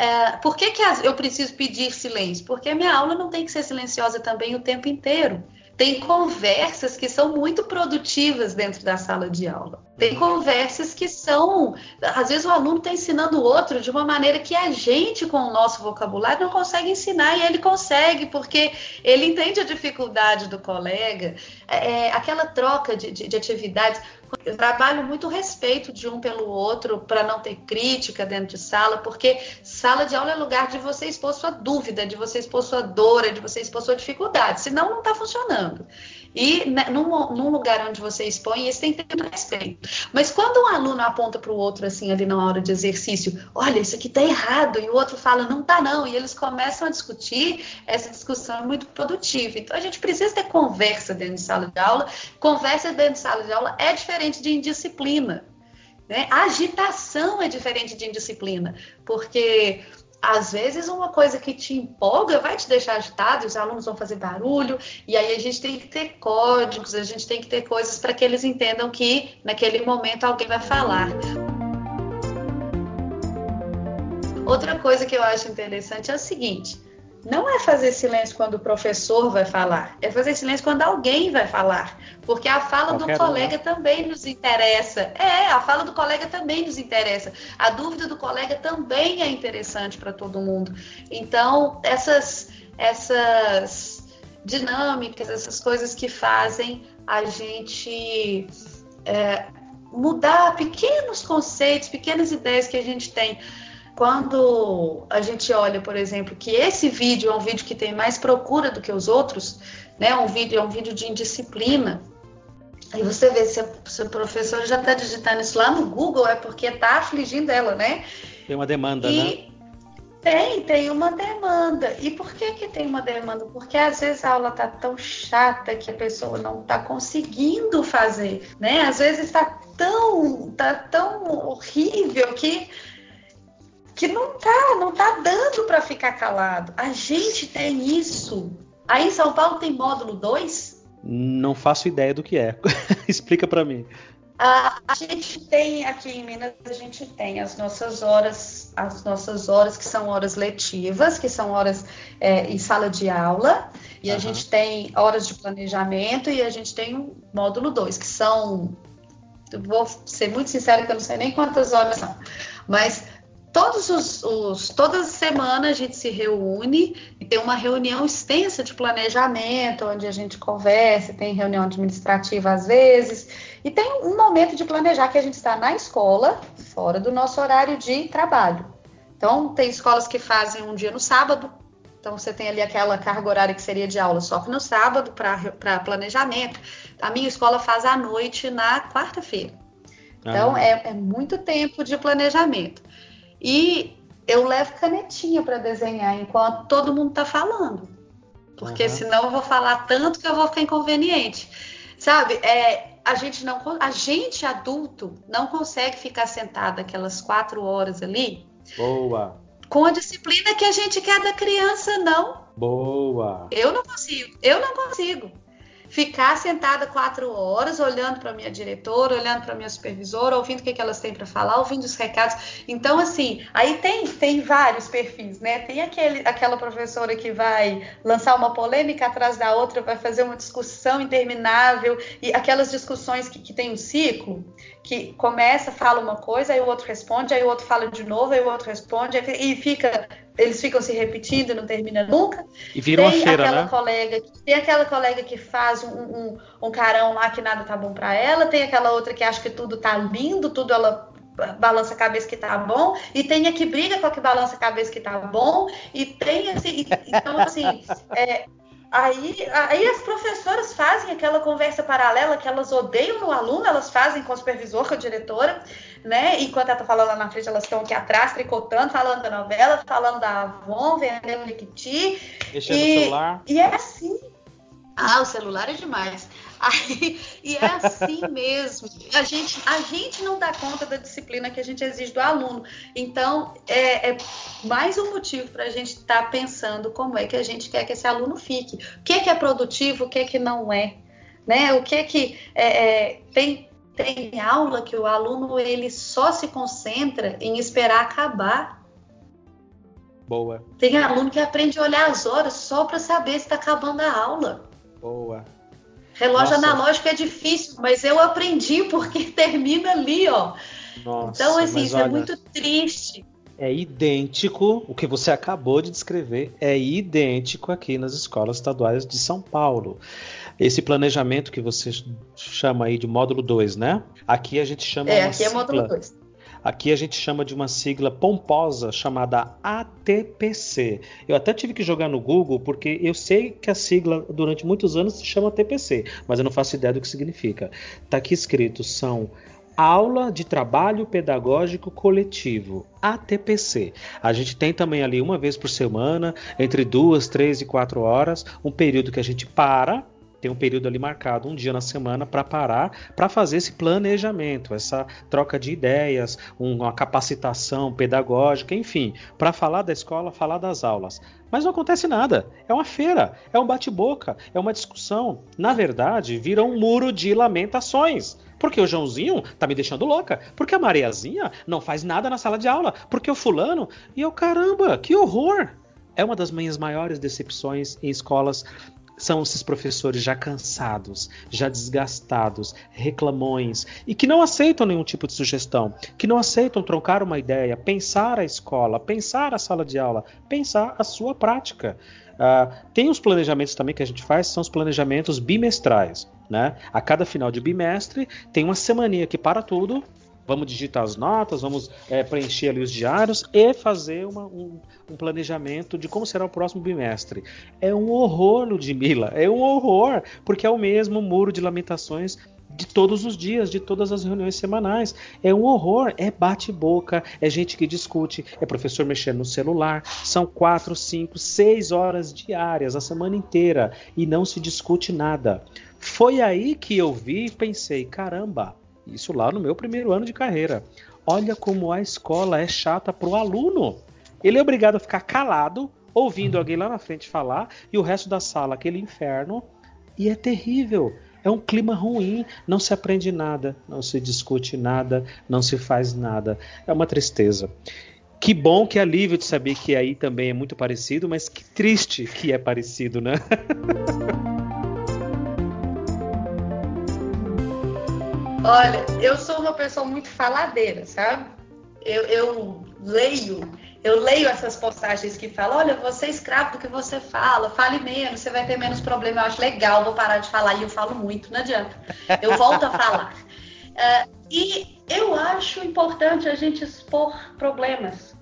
É, por que, que eu preciso pedir silêncio? Porque a minha aula não tem que ser silenciosa também o tempo inteiro. Tem conversas que são muito produtivas dentro da sala de aula. Tem conversas que são. Às vezes o aluno está ensinando o outro de uma maneira que a gente, com o nosso vocabulário, não consegue ensinar, e ele consegue, porque ele entende a dificuldade do colega, é, é aquela troca de, de, de atividades. Eu trabalho muito respeito de um pelo outro para não ter crítica dentro de sala, porque sala de aula é lugar de você expor sua dúvida, de você expor sua dor, de você expor sua dificuldade, senão não está funcionando. E né, num, num, lugar onde você expõe, isso tem que ter respeito. Mas quando um aluno aponta para o outro, assim, ali na hora de exercício, olha, isso aqui está errado, e o outro fala, não está não, e eles começam a discutir, essa discussão é muito produtiva. Então a gente precisa ter conversa dentro de sala de aula. Conversa dentro de sala de aula é diferente de indisciplina. Né? A agitação é diferente de indisciplina, porque às vezes uma coisa que te empolga vai te deixar agitado, os alunos vão fazer barulho, e aí a gente tem que ter códigos, a gente tem que ter coisas para que eles entendam que naquele momento alguém vai falar. Outra coisa que eu acho interessante é o seguinte: não é fazer silêncio quando o professor vai falar, é fazer silêncio quando alguém vai falar. Porque a fala Qualquer do colega um. também nos interessa. É, a fala do colega também nos interessa. A dúvida do colega também é interessante para todo mundo. Então, essas, essas dinâmicas, essas coisas que fazem a gente é, mudar pequenos conceitos, pequenas ideias que a gente tem quando a gente olha, por exemplo, que esse vídeo é um vídeo que tem mais procura do que os outros, né? Um vídeo é um vídeo de indisciplina. Aí você vê se a professora já está digitando isso lá no Google, é porque está afligindo ela, né? Tem uma demanda, e né? Tem, tem uma demanda. E por que, que tem uma demanda? Porque às vezes a aula está tão chata que a pessoa não está conseguindo fazer, né? Às vezes está tão, tá tão horrível que que não tá, não tá dando para ficar calado. A gente tem isso. Aí em São Paulo tem módulo 2? Não faço ideia do que é. <laughs> Explica para mim. A, a, gente tem aqui em Minas, a gente tem as nossas horas, as nossas horas que são horas letivas, que são horas é, em sala de aula, e uhum. a gente tem horas de planejamento e a gente tem um módulo 2, que são. Vou ser muito sincera que eu não sei nem quantas horas são, mas todos os, os, toda semana a gente se reúne e tem uma reunião extensa de planejamento, onde a gente conversa, tem reunião administrativa às vezes, e tem um momento de planejar que a gente está na escola, fora do nosso horário de trabalho. Então, tem escolas que fazem um dia no sábado, Então você tem ali aquela carga horária que seria de aula só no sábado para planejamento. A minha escola faz à noite na quarta-feira. Então ah. é, é muito tempo de planejamento. E eu levo canetinha para desenhar enquanto todo mundo está falando. Porque uhum. senão eu vou falar tanto que eu vou ficar inconveniente. Sabe? É, a gente não a gente adulto não consegue ficar sentado aquelas quatro horas ali. Boa. Com a disciplina que a gente quer da criança, não. Boa. Eu não consigo. Eu não consigo ficar sentada quatro horas olhando para minha diretora, olhando para minha supervisora, ouvindo o que, que elas têm para falar, ouvindo os recados. Então, assim, aí tem, tem vários perfis, né? Tem aquele, aquela professora que vai lançar uma polêmica atrás da outra, vai fazer uma discussão interminável, e aquelas discussões que, que tem um ciclo, que começa, fala uma coisa, aí o outro responde, aí o outro fala de novo, aí o outro responde, e fica eles ficam se repetindo e não termina nunca. E vira tem uma feira, aquela né? Colega, tem aquela colega que faz um, um, um carão lá que nada tá bom para ela, tem aquela outra que acha que tudo tá lindo, tudo ela balança a cabeça que tá bom, e tem a que briga com a que balança a cabeça que tá bom, e tem assim, então assim, é, Aí, aí as professoras fazem aquela conversa paralela que elas odeiam no aluno, elas fazem com o supervisor, com a diretora, né? Enquanto ela tá falando lá na frente, elas estão aqui atrás, tricotando, falando da novela, falando da Avon, vendendo Liquiti. Mexendo e, no celular. E é assim. Ah, o celular é demais. Aí, e é assim mesmo. A gente, a gente não dá conta da disciplina que a gente exige do aluno. Então, é, é mais um motivo para a gente estar tá pensando como é que a gente quer que esse aluno fique. O que é, que é produtivo, o que é que não é. Né? O que é que é, tem, tem aula que o aluno ele só se concentra em esperar acabar. Boa. Tem aluno que aprende a olhar as horas só para saber se está acabando a aula. Boa. Relógio Nossa. analógico é difícil, mas eu aprendi porque <laughs> termina ali, ó. Nossa, então, assim, isso é olha, é muito triste. É idêntico, o que você acabou de descrever, é idêntico aqui nas escolas estaduais de São Paulo. Esse planejamento que você chama aí de módulo 2, né? Aqui a gente chama. É, aqui é módulo 2. Aqui a gente chama de uma sigla pomposa chamada ATPC. Eu até tive que jogar no Google porque eu sei que a sigla durante muitos anos se chama ATPC, mas eu não faço ideia do que significa. Está aqui escrito são Aula de Trabalho Pedagógico Coletivo, ATPC. A gente tem também ali uma vez por semana, entre duas, três e quatro horas, um período que a gente para tem um período ali marcado, um dia na semana, para parar, para fazer esse planejamento, essa troca de ideias, uma capacitação pedagógica, enfim, para falar da escola, falar das aulas. Mas não acontece nada. É uma feira, é um bate-boca, é uma discussão. Na verdade, vira um muro de lamentações. Porque o Joãozinho tá me deixando louca. Porque a Mariazinha não faz nada na sala de aula. Porque o fulano. E eu, caramba, que horror! É uma das minhas maiores decepções em escolas são esses professores já cansados, já desgastados, reclamões e que não aceitam nenhum tipo de sugestão, que não aceitam trocar uma ideia, pensar a escola, pensar a sala de aula, pensar a sua prática. Uh, tem os planejamentos também que a gente faz, são os planejamentos bimestrais. Né? A cada final de bimestre tem uma semaninha que para tudo Vamos digitar as notas, vamos é, preencher ali os diários e fazer uma, um, um, planejamento de como será o próximo bimestre. É um horror, Ludmilla, é um horror, porque é o mesmo muro de lamentações de todos os dias, de todas as reuniões semanais. É um horror, é bate-boca, é gente que discute, é professor mexendo no celular. São quatro, cinco, seis horas diárias a semana inteira e não se discute nada. Foi aí que eu vi e pensei: caramba, isso lá no meu primeiro ano de carreira. Olha como a escola é chata para o aluno. Ele é obrigado a ficar calado, ouvindo alguém lá na frente falar, e o resto da sala, aquele inferno. E é terrível. É um clima ruim, não se aprende nada, não se discute nada, não se faz nada. É uma tristeza. Que bom, que alívio de saber que aí também é muito parecido, mas que triste que é parecido, né? <laughs> Olha, eu sou uma pessoa muito faladeira, sabe? Eu, eu, leio, eu leio essas postagens que falam, olha, você é escravo do que você fala, fale menos, você vai ter menos problema. Eu acho legal, vou parar de falar e eu falo muito, não adianta. Eu volto a falar. Uh, <laughs> e eu acho importante a gente expor problemas.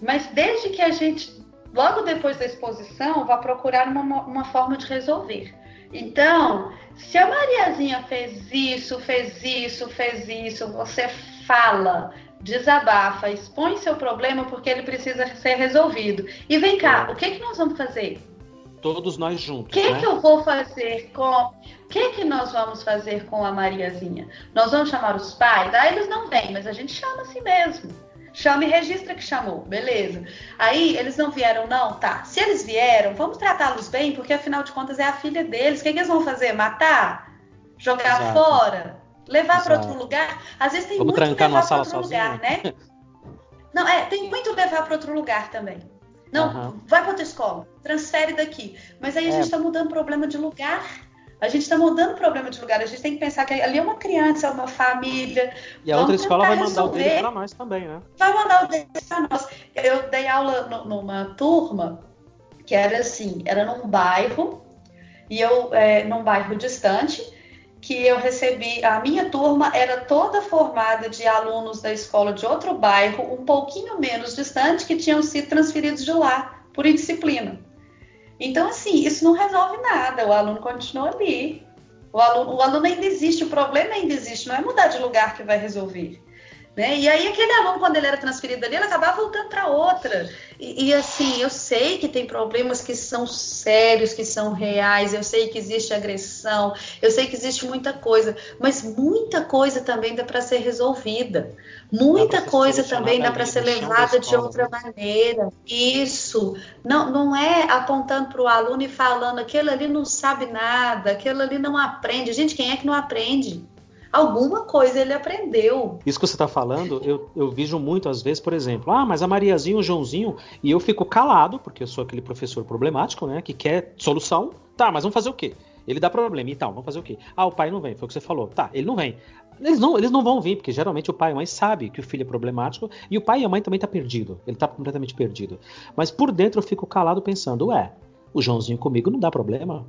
Mas desde que a gente logo depois da exposição, vá procurar uma, uma forma de resolver. Então, se a Mariazinha fez isso, fez isso, fez isso, você fala, desabafa, expõe seu problema porque ele precisa ser resolvido. E vem cá, o que, que nós vamos fazer? Todos nós juntos. O que, né? que eu vou fazer com. O que, que nós vamos fazer com a Mariazinha? Nós vamos chamar os pais? Ah, eles não vêm, mas a gente chama assim mesmo. Chama e registra que chamou, beleza. Aí eles não vieram, não? Tá. Se eles vieram, vamos tratá-los bem, porque afinal de contas é a filha deles. O que, que eles vão fazer? Matar? Jogar Exato. fora? Levar para outro lugar? Às vezes tem vamos muito levar para outro sozinho. lugar, né? Não, é, tem muito levar para outro lugar também. Não, uhum. vai para outra escola, transfere daqui. Mas aí a é. gente está mudando problema de lugar. A gente está mudando o problema de lugar. A gente tem que pensar que ali é uma criança, é uma família. E a outra escola vai mandar o dele para nós também, né? Vai mandar o dele para nós. Eu dei aula numa turma que era assim, era num bairro e eu é, num bairro distante que eu recebi, a minha turma era toda formada de alunos da escola de outro bairro, um pouquinho menos distante, que tinham sido transferidos de lá por indisciplina. Então, assim, isso não resolve nada, o aluno continua ali. O aluno, o aluno ainda existe, o problema ainda existe, não é mudar de lugar que vai resolver. Né? E aí aquele aluno, quando ele era transferido ali, ele acabava voltando para outra. E, e, assim, eu sei que tem problemas que são sérios, que são reais, eu sei que existe agressão, eu sei que existe muita coisa, mas muita coisa também dá para ser resolvida. Muita coisa também dá para ser levada de outra maneira. Isso. Não, não é apontando para o aluno e falando aquele ali não sabe nada, aquele ali não aprende. Gente, quem é que não aprende? Alguma coisa ele aprendeu. Isso que você está falando, eu, eu vejo muito às vezes, por exemplo, ah, mas a Mariazinha, o Joãozinho, e eu fico calado, porque eu sou aquele professor problemático, né, que quer solução. Tá, mas vamos fazer o quê? Ele dá problema, então, vamos fazer o quê? Ah, o pai não vem, foi o que você falou. Tá, ele não vem. Eles não, eles não vão vir, porque geralmente o pai e a mãe sabem que o filho é problemático e o pai e a mãe também tá perdido. Ele tá completamente perdido. Mas por dentro eu fico calado pensando, ué, o Joãozinho comigo não dá problema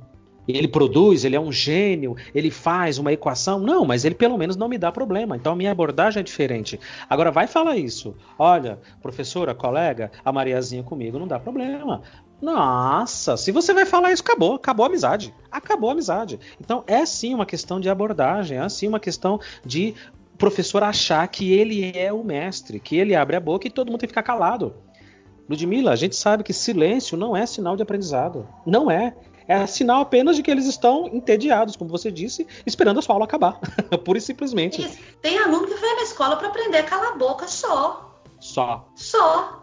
ele produz, ele é um gênio, ele faz uma equação. Não, mas ele pelo menos não me dá problema. Então a minha abordagem é diferente. Agora vai falar isso. Olha, professora, colega, a Mariazinha comigo não dá problema. Nossa, se você vai falar isso, acabou, acabou a amizade. Acabou a amizade. Então é sim uma questão de abordagem, é sim uma questão de professor achar que ele é o mestre, que ele abre a boca e todo mundo tem que ficar calado. Ludmila, a gente sabe que silêncio não é sinal de aprendizado. Não é é sinal apenas de que eles estão entediados, como você disse, esperando a sua aula acabar. <laughs> Pura e simplesmente. Isso. Tem aluno que vai na escola para aprender a calar a boca só. Só. Só.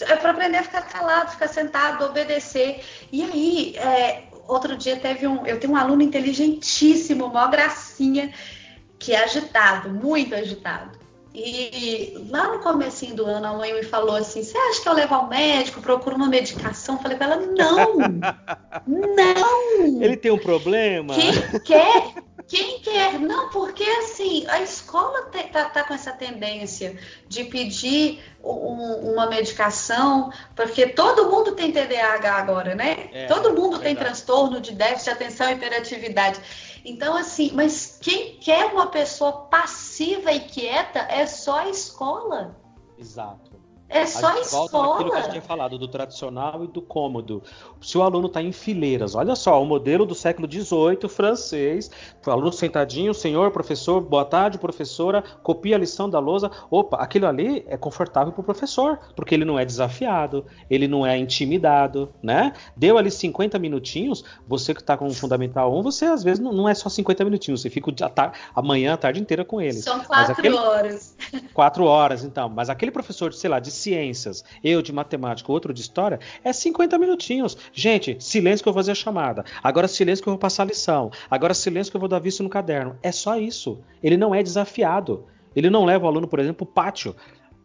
É para aprender a ficar calado, ficar sentado, obedecer. E aí, é, outro dia teve um. Eu tenho um aluno inteligentíssimo, maior gracinha, que é agitado, muito agitado. E lá no comecinho do ano, a mãe me falou assim: Você acha que eu levo ao médico, procuro uma medicação? Falei para ela: Não, não. <laughs> Ele tem um problema? Quem quer? Quem quer? Não, porque assim, a escola tá, tá com essa tendência de pedir um, uma medicação, porque todo mundo tem TDAH agora, né? É, todo mundo é tem transtorno de déficit de atenção e hiperatividade. Então, assim, mas quem quer uma pessoa passiva e quieta é só a escola. Exato. É só a, escola. Volta naquilo que a gente tinha falado, do tradicional e do cômodo. Se o aluno está em fileiras, olha só, o modelo do século XVIII francês, o aluno sentadinho, senhor, professor, boa tarde, professora, copia a lição da lousa. Opa, aquilo ali é confortável para o professor, porque ele não é desafiado, ele não é intimidado, né? Deu ali 50 minutinhos, você que está com o Fundamental 1, você às vezes não, não é só 50 minutinhos, você fica a, a manhã, a tarde inteira com ele. São quatro aquele, horas. Quatro horas, então. Mas aquele professor, sei lá, de ciências, eu de matemática, outro de história, é 50 minutinhos. Gente, silêncio que eu vou fazer a chamada. Agora silêncio que eu vou passar a lição. Agora silêncio que eu vou dar visto no caderno. É só isso. Ele não é desafiado. Ele não leva o aluno, por exemplo, para o pátio.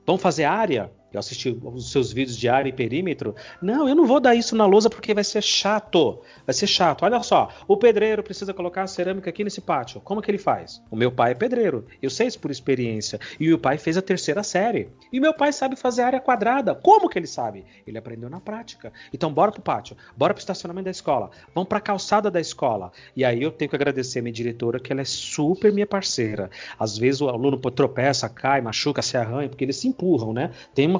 Vamos fazer área? Eu assisti os seus vídeos de área e perímetro. Não, eu não vou dar isso na lousa porque vai ser chato. Vai ser chato. Olha só, o pedreiro precisa colocar a cerâmica aqui nesse pátio. Como que ele faz? O meu pai é pedreiro. Eu sei isso por experiência. E o pai fez a terceira série. E meu pai sabe fazer área quadrada. Como que ele sabe? Ele aprendeu na prática. Então bora pro pátio. Bora pro estacionamento da escola. Vamos pra calçada da escola. E aí eu tenho que agradecer a minha diretora que ela é super minha parceira. Às vezes o aluno tropeça, cai, machuca, se arranha, porque eles se empurram, né? Tem uma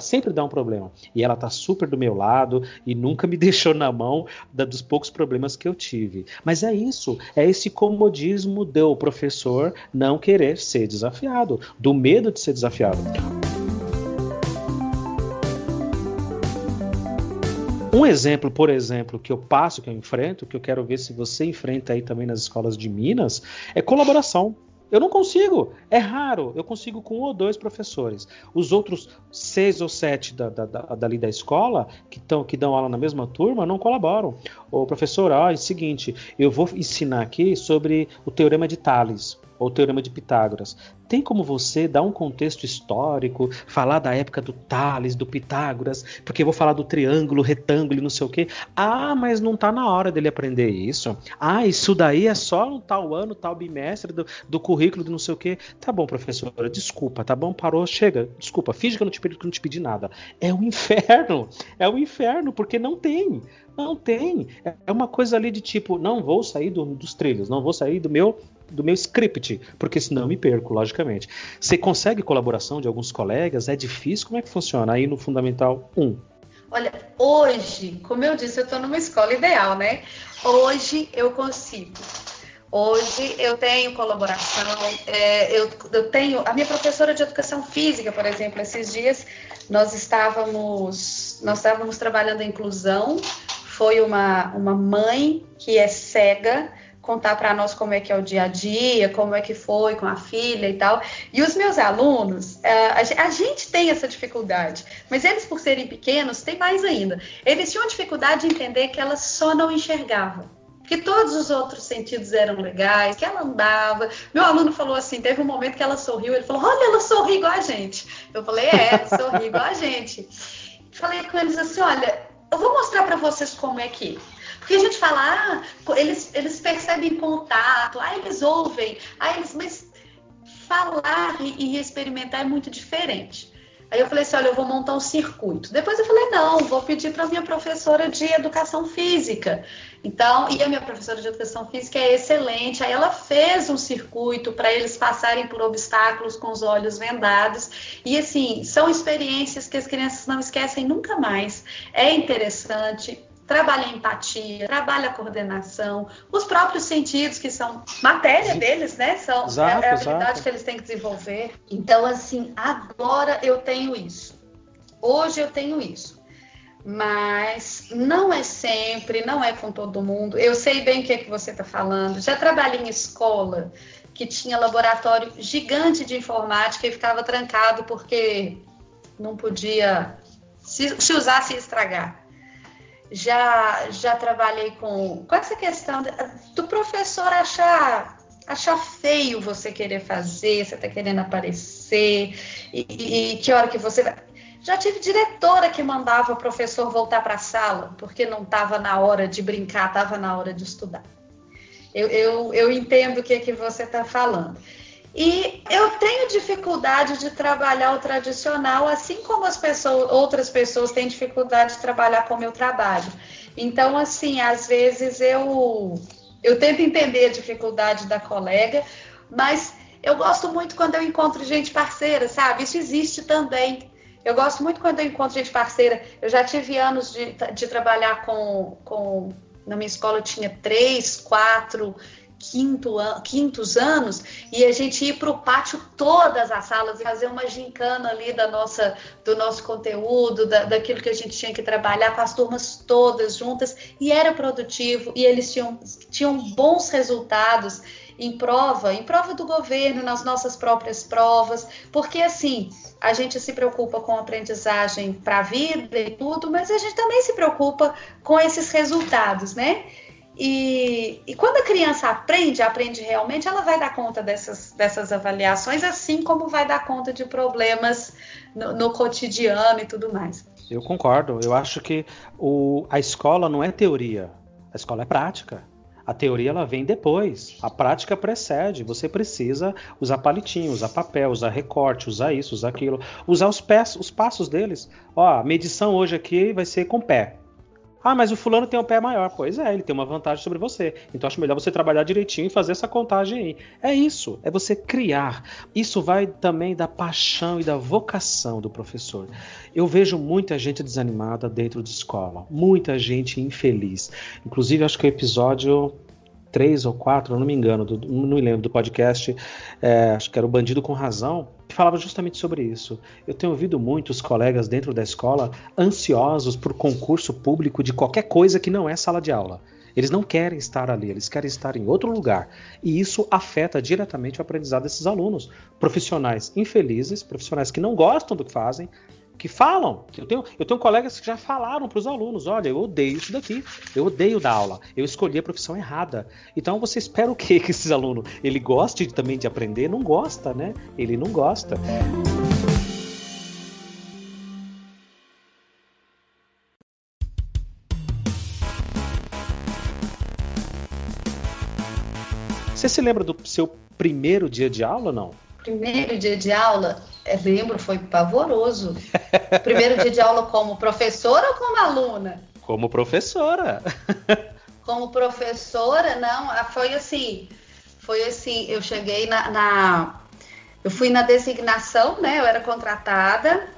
sempre dá um problema. E ela tá super do meu lado e nunca me <laughs> deixou na mão da, dos poucos problemas que eu tive. Mas é isso, é esse comodismo do professor não querer ser desafiado, do medo de ser desafiado. Um exemplo, por exemplo, que eu passo, que eu enfrento, que eu quero ver se você enfrenta aí também nas escolas de Minas, é colaboração. Eu não consigo, é raro. Eu consigo com um ou dois professores. Os outros seis ou sete da, da, da, dali da escola, que, tão, que dão aula na mesma turma, não colaboram. O professor, ó, é o seguinte, eu vou ensinar aqui sobre o teorema de Tales ou Teorema de Pitágoras. Tem como você dar um contexto histórico, falar da época do Tales, do Pitágoras, porque eu vou falar do triângulo, retângulo e não sei o quê. Ah, mas não está na hora dele aprender isso. Ah, isso daí é só no tal ano, tal bimestre do, do currículo de não sei o quê. Tá bom, professora, desculpa, tá bom, parou, chega, desculpa, finge que eu não te pedi, que não te pedi nada. É um inferno, é um inferno, porque não tem. Não tem. É uma coisa ali de tipo, não vou sair do, dos trilhos, não vou sair do meu do meu script, porque senão me perco, logicamente. Você consegue colaboração de alguns colegas? É difícil? Como é que funciona aí no Fundamental 1? Olha, hoje, como eu disse, eu estou numa escola ideal, né? Hoje eu consigo. Hoje eu tenho colaboração, é, eu, eu tenho. A minha professora de educação física, por exemplo, esses dias nós estávamos, nós estávamos trabalhando a inclusão. Foi uma, uma mãe que é cega contar para nós como é que é o dia a dia, como é que foi com a filha e tal. E os meus alunos, é, a gente tem essa dificuldade, mas eles, por serem pequenos, têm mais ainda. Eles tinham dificuldade de entender que ela só não enxergava. Que todos os outros sentidos eram legais, que ela andava. Meu aluno falou assim: teve um momento que ela sorriu, ele falou: Olha, ela sorri igual a gente. Eu falei: É, ela sorri igual a gente. Falei com eles assim: Olha, eu vou mostrar para vocês como é que porque a gente fala, ah, eles, eles percebem contato, ah, eles ouvem, ah, eles, mas falar e, experimentar é muito diferente. Aí eu falei assim, olha, eu vou montar um circuito. Depois eu falei, não, vou pedir para minha professora de educação física. Então, e a minha professora de educação física é excelente. Aí ela fez um circuito para eles passarem por obstáculos com os olhos vendados. E assim, são experiências que as crianças não esquecem nunca mais. É interessante, trabalha a empatia, trabalha a coordenação, os próprios sentidos, que são matéria deles, né? São, exato, é, é a habilidade exato. que eles têm que desenvolver. Então, assim, agora eu tenho isso. Hoje eu tenho isso. Mas não é sempre, não é com todo mundo. Eu sei bem o que, é que você está falando. Já trabalhei em escola que tinha laboratório gigante de informática e ficava trancado porque não podia. Se, se usasse, ia estragar já, já trabalhei com, com essa questão do professor achar, achar feio você querer fazer, você tá querendo aparecer, e, e que hora que você vai. Já tive diretora que mandava o professor voltar para a sala, porque não estava na hora de brincar, estava na hora de estudar. Eu, eu, eu entendo o que, é que você está falando. E eu tenho dificuldade de trabalhar o tradicional, assim como as pessoas, outras pessoas têm dificuldade de trabalhar com o meu trabalho. Então, assim, às vezes eu, eu tento entender a dificuldade da colega, mas eu gosto muito quando eu encontro gente parceira, sabe? Isso existe também. Eu gosto muito quando eu encontro gente parceira. Eu já tive anos de, de trabalhar com, com. Na minha escola eu tinha três, quatro quinto an quintos anos e a gente ir para o pátio todas as salas e fazer uma gincana ali da nossa, do nosso conteúdo, da, daquilo que a gente tinha que trabalhar com as turmas todas juntas e era produtivo e eles tinham, tinham bons resultados em prova, em prova do governo, nas nossas próprias provas, porque assim a gente se preocupa com aprendizagem para a vida e tudo, mas a gente também se preocupa com esses resultados, né? E, e, quando a criança aprende, aprende realmente, ela vai dar conta dessas, dessas avaliações, assim como vai dar conta de problemas no, no cotidiano e tudo mais. Eu concordo. Eu acho que o, a escola não é teoria, a escola é prática. A teoria ela vem depois, a prática precede. Você precisa usar palitinho, usar papel, usar recorte, usar isso, usar aquilo, usar os pés, os passos deles. Ó, a medição hoje aqui vai ser com pé. Ah, mas o fulano tem um pé maior. Pois é, ele tem uma vantagem sobre você. Então acho melhor você trabalhar direitinho e fazer essa contagem aí. É isso, é você criar. Isso vai também da paixão e da vocação do professor. Eu vejo muita gente desanimada dentro de escola, muita gente infeliz. Inclusive, acho que o episódio 3 ou 4, não me engano, do, não me lembro do podcast, é, acho que era o Bandido com Razão, falava justamente sobre isso. Eu tenho ouvido muitos colegas dentro da escola ansiosos por concurso público de qualquer coisa que não é sala de aula. Eles não querem estar ali, eles querem estar em outro lugar. E isso afeta diretamente o aprendizado desses alunos. Profissionais infelizes, profissionais que não gostam do que fazem, que falam. Eu tenho, eu tenho colegas que já falaram para os alunos: olha, eu odeio isso daqui, eu odeio dar aula, eu escolhi a profissão errada. Então você espera o quê? <laughs> Que esses alunos ele goste também de aprender? Não gosta, né? Ele não gosta. Você se lembra do seu primeiro dia de aula ou não? Primeiro dia de aula, é, lembro, foi pavoroso. <laughs> <laughs> Primeiro dia de aula como professora ou como aluna? Como professora. <laughs> como professora, não, ah, foi assim, foi assim, eu cheguei na, na, eu fui na designação, né? Eu era contratada.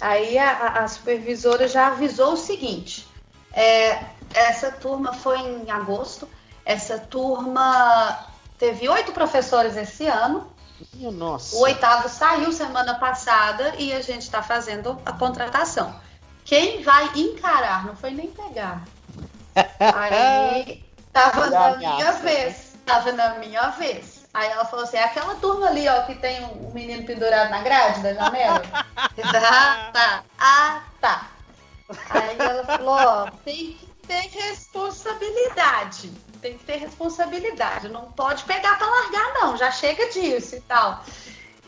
Aí a, a supervisora já avisou o seguinte: é, essa turma foi em agosto. Essa turma teve oito professores esse ano. Nossa. O oitavo saiu semana passada e a gente está fazendo a contratação. Quem vai encarar, não foi nem pegar. Aí tava na minha vez. Tava na minha vez. Aí ela falou assim: é aquela turma ali, ó, que tem um menino pendurado na grade da janela. ah, tá. Ah, tá. Aí ela falou: ó, tem que ter responsabilidade tem que ter responsabilidade, não pode pegar para largar, não, já chega disso e tal.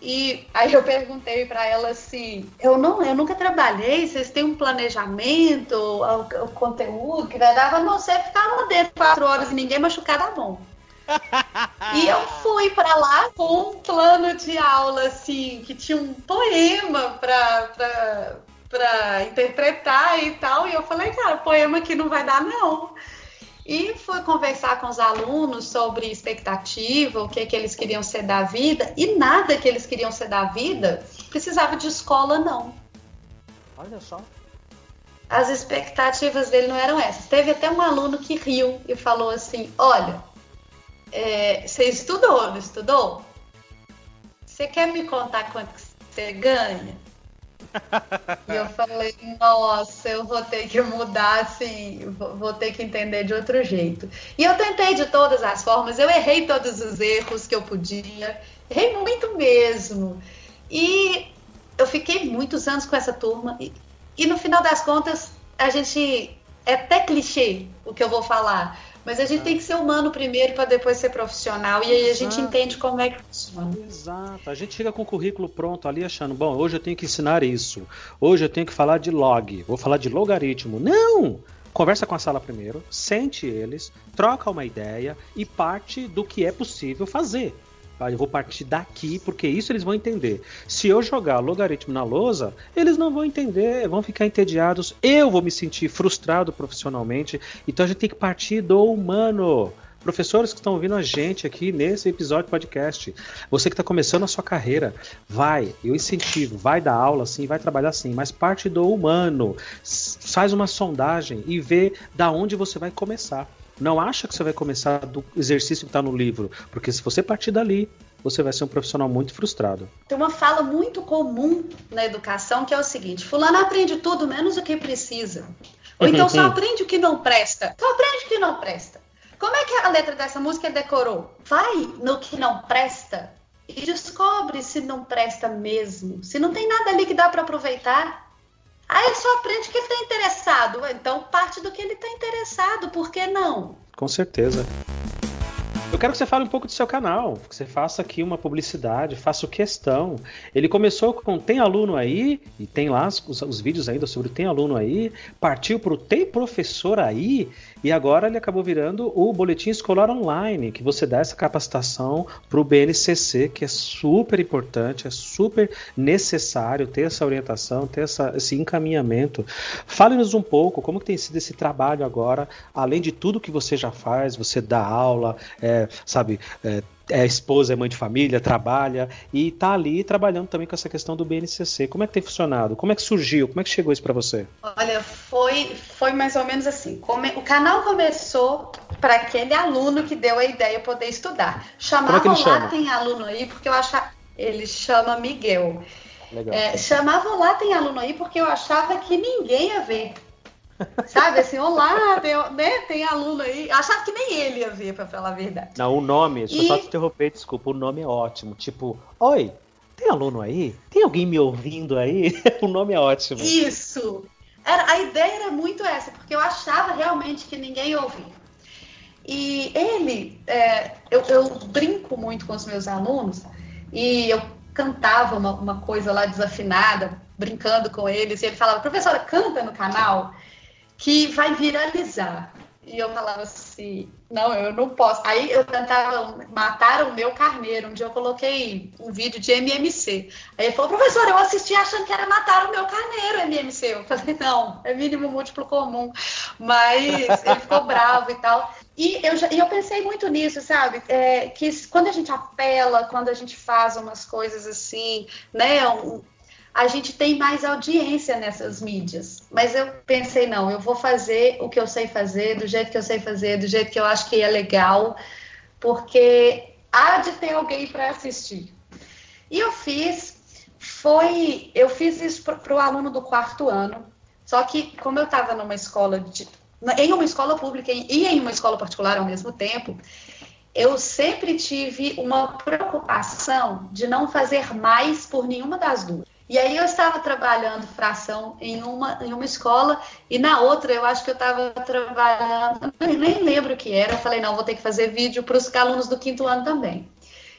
E aí eu perguntei para ela assim, eu não, eu nunca trabalhei, vocês têm um planejamento, o, o conteúdo que dava, não, você ficava dentro quatro horas e ninguém machucava a mão. <laughs> e eu fui para lá com um plano de aula assim, que tinha um poema para para interpretar e tal, e eu falei, cara, poema aqui não vai dar não. E fui conversar com os alunos sobre expectativa, o que, que eles queriam ser da vida, e nada que eles queriam ser da vida precisava de escola, não. Olha só. As expectativas dele não eram essas. Teve até um aluno que riu e falou assim: Olha, é, você estudou, não estudou? Você quer me contar quanto que você ganha? <laughs> E eu falei, nossa, eu vou ter que mudar, assim, vou ter que entender de outro jeito. E eu tentei de todas as formas, eu errei todos os erros que eu podia, errei muito mesmo. E eu fiquei muitos anos com essa turma, e, e no final das contas, a gente. É até clichê o que eu vou falar, mas a gente é. tem que ser humano primeiro para depois ser profissional. E aí a gente entende como é que funciona. Exato. A gente chega com o currículo pronto ali achando, bom, hoje eu tenho que ensinar isso. Hoje eu tenho que falar de log. Vou falar de logaritmo. Não! Conversa com a sala primeiro, sente eles, troca uma ideia e parte do que é possível fazer. Ah, eu vou partir daqui porque isso eles vão entender. Se eu jogar logaritmo na lousa, eles não vão entender, vão ficar entediados. Eu vou me sentir frustrado profissionalmente. Então a gente tem que partir do humano. Professores que estão ouvindo a gente aqui nesse episódio podcast, você que está começando a sua carreira, vai, eu incentivo, vai dar aula sim, vai trabalhar sim, mas parte do humano. Faz uma sondagem e vê da onde você vai começar. Não acha que você vai começar do exercício que está no livro, porque se você partir dali, você vai ser um profissional muito frustrado. Tem uma fala muito comum na educação que é o seguinte: Fulano aprende tudo menos o que precisa. Ou então só <laughs> aprende o que não presta. Só aprende o que não presta. Como é que a letra dessa música decorou? Vai no que não presta e descobre se não presta mesmo. Se não tem nada ali que dá para aproveitar. Ah, ele só aprende que ele está interessado. Então parte do que ele está interessado, por que não? Com certeza. Eu quero que você fale um pouco do seu canal, que você faça aqui uma publicidade, faça questão. Ele começou com Tem Aluno Aí, e tem lá os, os vídeos ainda sobre Tem Aluno Aí, partiu para o Tem Professor Aí, e agora ele acabou virando o Boletim Escolar Online, que você dá essa capacitação para o BNCC, que é super importante, é super necessário ter essa orientação, ter essa, esse encaminhamento. Fale-nos um pouco como que tem sido esse trabalho agora, além de tudo que você já faz, você dá aula, é, sabe, é, é esposa, é mãe de família, trabalha e está ali trabalhando também com essa questão do BNCC. Como é que tem funcionado? Como é que surgiu? Como é que chegou isso para você? Olha, foi, foi mais ou menos assim. Come, o canal começou para aquele aluno que deu a ideia de poder estudar. Chamavam é lá, chama? tem aluno aí, porque eu achava. Ele chama Miguel. É, chamavam lá, tem aluno aí, porque eu achava que ninguém ia ver. Sabe assim, olá, tem, né, tem aluno aí. Achava que nem ele ia ver, pra falar a verdade. Não, o nome, deixa e... eu só te interromper, desculpa, o nome é ótimo. Tipo, oi, tem aluno aí? Tem alguém me ouvindo aí? <laughs> o nome é ótimo. Isso! Era, a ideia era muito essa, porque eu achava realmente que ninguém ouvia. E ele, é, eu, eu, brinco muito com os meus alunos, e eu cantava uma, uma coisa lá desafinada, brincando com eles, e ele falava, professora, canta no canal que vai viralizar. E eu falava assim, não, eu não posso. Aí eu tentava matar o meu carneiro. Um dia eu coloquei um vídeo de MMC. Aí ele falou, professor, eu assisti achando que era matar o meu carneiro, MMC. Eu falei, não, é mínimo múltiplo comum. Mas ele ficou <laughs> bravo e tal. E eu, já, e eu pensei muito nisso, sabe? É, que quando a gente apela, quando a gente faz umas coisas assim, né? Um, a gente tem mais audiência nessas mídias. Mas eu pensei, não, eu vou fazer o que eu sei fazer, do jeito que eu sei fazer, do jeito que eu acho que é legal, porque há de ter alguém para assistir. E eu fiz, foi, eu fiz isso para o aluno do quarto ano. Só que como eu estava numa escola de, em uma escola pública e em uma escola particular ao mesmo tempo, eu sempre tive uma preocupação de não fazer mais por nenhuma das duas. E aí eu estava trabalhando fração em uma, em uma escola e na outra eu acho que eu estava trabalhando, nem lembro o que era. Eu falei, não, vou ter que fazer vídeo para os alunos do quinto ano também.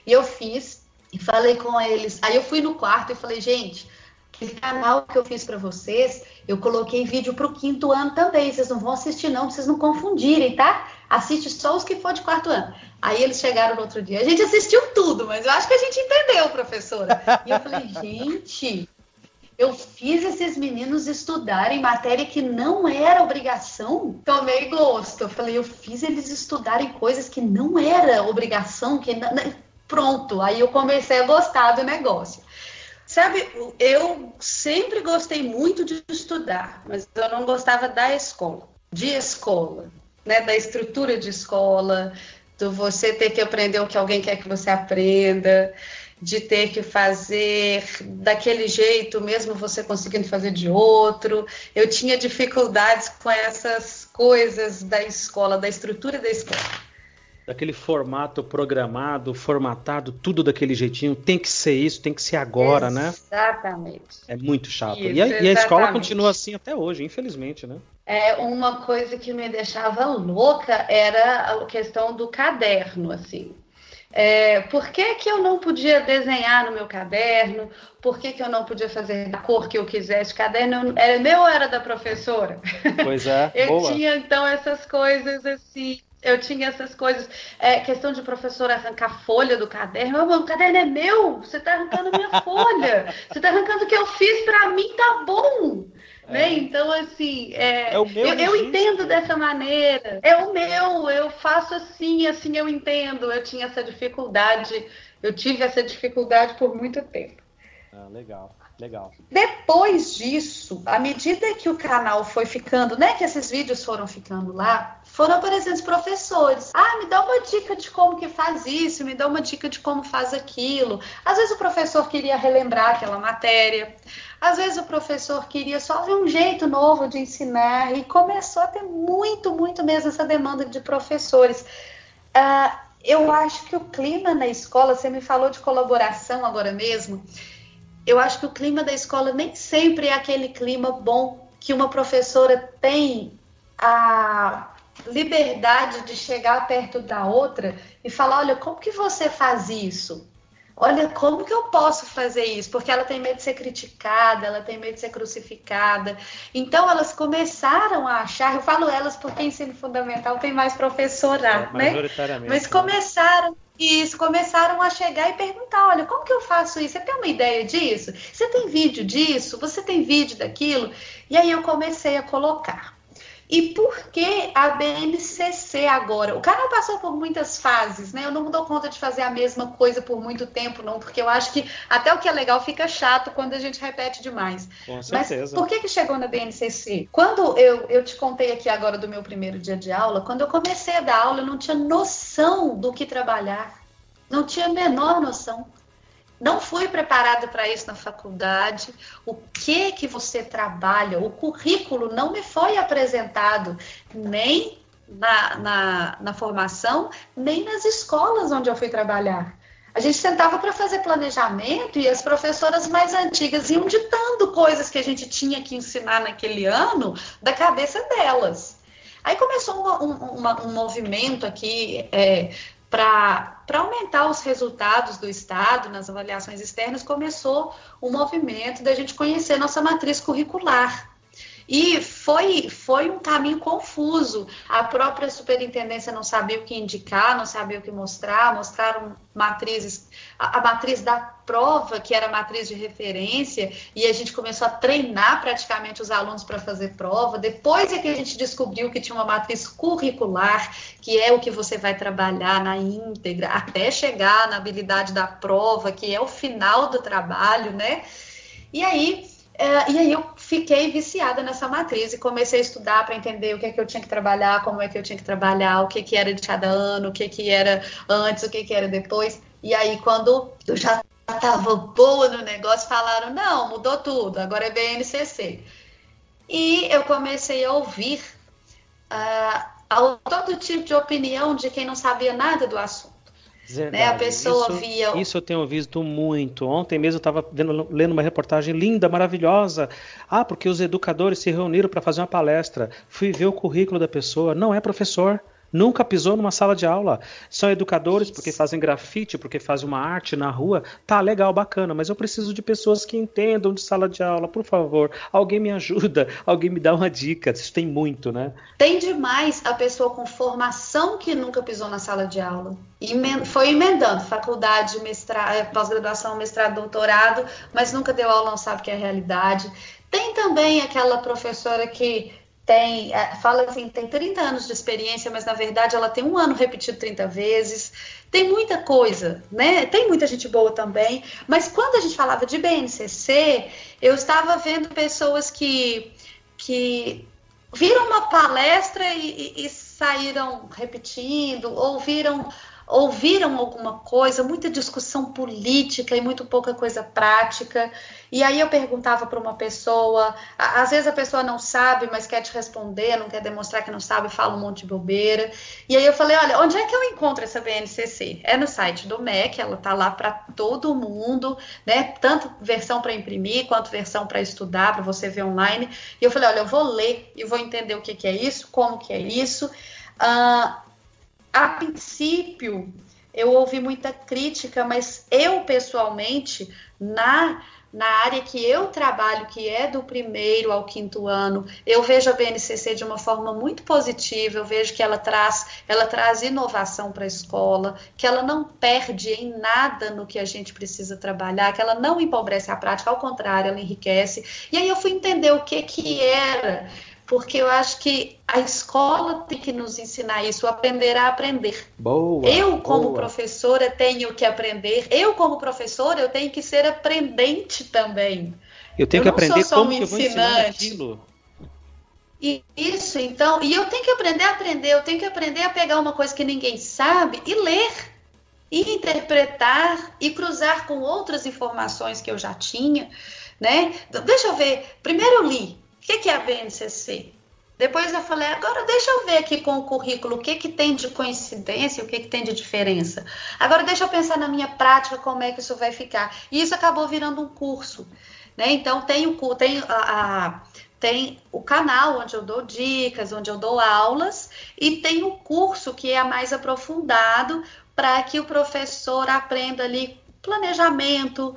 E eu fiz e falei com eles. Aí eu fui no quarto e falei, gente, aquele canal que eu fiz para vocês, eu coloquei vídeo para o quinto ano também. Vocês não vão assistir, não, vocês não confundirem, tá? Assiste só os que for de quarto ano. Aí eles chegaram no outro dia. A gente assistiu tudo, mas eu acho que a gente entendeu, professora. E eu falei, <laughs> gente, eu fiz esses meninos estudarem matéria que não era obrigação. Tomei gosto. Eu falei, eu fiz eles estudarem coisas que não era obrigação, que não... pronto. Aí eu comecei a gostar do negócio. Sabe, eu sempre gostei muito de estudar, mas eu não gostava da escola, de escola, né, da estrutura de escola, do você ter que aprender o que alguém quer que você aprenda, de ter que fazer daquele jeito, mesmo você conseguindo fazer de outro. Eu tinha dificuldades com essas coisas da escola, da estrutura da escola daquele formato programado, formatado, tudo daquele jeitinho, tem que ser isso, tem que ser agora, exatamente. né? Exatamente. É muito chato. Isso, e, a, e, a, escola continua assim até hoje, infelizmente, né? É, uma coisa que me deixava louca era a questão do caderno, assim. É, por que, que eu não podia desenhar no meu caderno? Por que, que eu não podia fazer da cor que eu quisesse? O caderno era meu ou era da professora? Pois é. <laughs> eu boa. tinha então essas coisas assim eu tinha essas coisas. É, questão de professor arrancar folha do caderno. o caderno é meu, você está arrancando minha <laughs> folha. Você está arrancando o que eu fiz para mim, tá bom. É. Né? Então, assim, é, é eu, eu entendo dessa maneira. É o meu, eu faço assim, assim eu entendo. Eu tinha essa dificuldade, eu tive essa dificuldade por muito tempo. Ah, legal. Legal. Depois disso, à medida que o canal foi ficando, né, que esses vídeos foram ficando lá, foram aparecendo os professores. Ah, me dá uma dica de como que faz isso, me dá uma dica de como faz aquilo. Às vezes o professor queria relembrar aquela matéria, às vezes o professor queria só ver um jeito novo de ensinar e começou a ter muito, muito mesmo essa demanda de professores. Ah, eu acho que o clima na escola, você me falou de colaboração agora mesmo, eu acho que o clima da escola nem sempre é aquele clima bom que uma professora tem a liberdade de chegar perto da outra e falar, olha, como que você faz isso? Olha, como que eu posso fazer isso? Porque ela tem medo de ser criticada, ela tem medo de ser crucificada. Então elas começaram a achar, eu falo elas porque ensino fundamental tem mais professora, é, né? Mas né? começaram isso, começaram a chegar e perguntar: olha, como que eu faço isso? Você tem uma ideia disso? Você tem vídeo disso? Você tem vídeo daquilo? E aí eu comecei a colocar. E por que a BNCC agora? O canal passou por muitas fases, né? Eu não dou conta de fazer a mesma coisa por muito tempo, não, porque eu acho que até o que é legal fica chato quando a gente repete demais. Com certeza. Mas por que, que chegou na BNCC? Quando eu, eu te contei aqui agora do meu primeiro dia de aula, quando eu comecei a dar aula, eu não tinha noção do que trabalhar. Não tinha a menor noção não fui preparada para isso na faculdade. O que que você trabalha? O currículo não me foi apresentado nem na, na, na formação, nem nas escolas onde eu fui trabalhar. A gente sentava para fazer planejamento e as professoras mais antigas iam ditando coisas que a gente tinha que ensinar naquele ano da cabeça delas. Aí começou um, um, um movimento aqui é, para aumentar os resultados do Estado nas avaliações externas, começou o movimento da gente conhecer nossa matriz curricular. E foi, foi um caminho confuso. A própria superintendência não sabia o que indicar, não sabia o que mostrar, mostraram matrizes, a, a, matriz da prova, que era a matriz de referência, e a gente começou a treinar praticamente os alunos para fazer prova. Depois é que a gente descobriu que tinha uma matriz curricular, que é o que você vai trabalhar na íntegra, até chegar na habilidade da prova, que é o final do trabalho, né? E aí é, e aí eu fiquei viciada nessa matriz e comecei a estudar para entender o que é que eu tinha que trabalhar, como é que eu tinha que trabalhar, o que que era de cada ano, o que que era antes, o que que era depois. E aí quando eu já estava boa no negócio, falaram, não, mudou tudo, agora é BNCC. E eu comecei a ouvir uh, todo tipo de opinião de quem não sabia nada do assunto. Verdade. Né? A pessoa isso, via. Isso eu tenho visto muito. Ontem mesmo eu estava lendo uma reportagem linda, maravilhosa. Ah, porque os educadores se reuniram para fazer uma palestra. Fui ver o currículo da pessoa. Não é professor nunca pisou numa sala de aula. São educadores porque fazem grafite, porque fazem uma arte na rua. Tá legal, bacana, mas eu preciso de pessoas que entendam de sala de aula, por favor. Alguém me ajuda, <laughs> alguém me dá uma dica. Isso tem muito, né? Tem demais a pessoa com formação que nunca pisou na sala de aula. Foi emendando faculdade, mestrado, eh, pós-graduação, mestrado, doutorado, mas nunca deu aula, não sabe o que é a realidade. Tem também aquela professora que tem, é, fala assim, tem 30 anos de experiência, mas na verdade ela tem um ano repetido 30 vezes. Tem muita coisa, né? Tem muita gente boa também. Mas quando a gente falava de BNCC, eu estava vendo pessoas que, que viram uma palestra e, e, e saíram repetindo, ouviram ouviram alguma coisa, muita discussão política e muito pouca coisa prática. E aí eu perguntava para uma pessoa, às vezes a pessoa não sabe, mas quer te responder, não quer demonstrar que não sabe, fala um monte de bobeira. E aí eu falei, olha, onde é que eu encontro essa BNCC? É no site do MEC, ela tá lá para todo mundo, né? Tanto versão para imprimir quanto versão para estudar, para você ver online. E eu falei, olha, eu vou ler e vou entender o que, que é isso, como que é isso. Uh, a princípio, eu ouvi muita crítica, mas eu pessoalmente, na, na área que eu trabalho, que é do primeiro ao quinto ano, eu vejo a BNCC de uma forma muito positiva, eu vejo que ela traz, ela traz inovação para a escola, que ela não perde em nada no que a gente precisa trabalhar, que ela não empobrece a prática, ao contrário, ela enriquece. E aí eu fui entender o que que era porque eu acho que a escola tem que nos ensinar isso, aprender a aprender. Boa. Eu, como boa. professora, tenho que aprender. Eu, como professora, eu tenho que ser aprendente também. Eu tenho eu que aprender como que eu vou ensinar aquilo. E isso, então, e eu tenho que aprender a aprender, eu tenho que aprender a pegar uma coisa que ninguém sabe e ler, e interpretar e cruzar com outras informações que eu já tinha, né? Deixa eu ver. Primeiro eu li, que, que é a BNCC? Depois eu falei, agora deixa eu ver aqui com o currículo o que, que tem de coincidência, o que, que tem de diferença. Agora deixa eu pensar na minha prática como é que isso vai ficar. E isso acabou virando um curso. Né? Então tem o tem a, a tem o canal onde eu dou dicas, onde eu dou aulas, e tem o curso que é mais aprofundado para que o professor aprenda ali planejamento,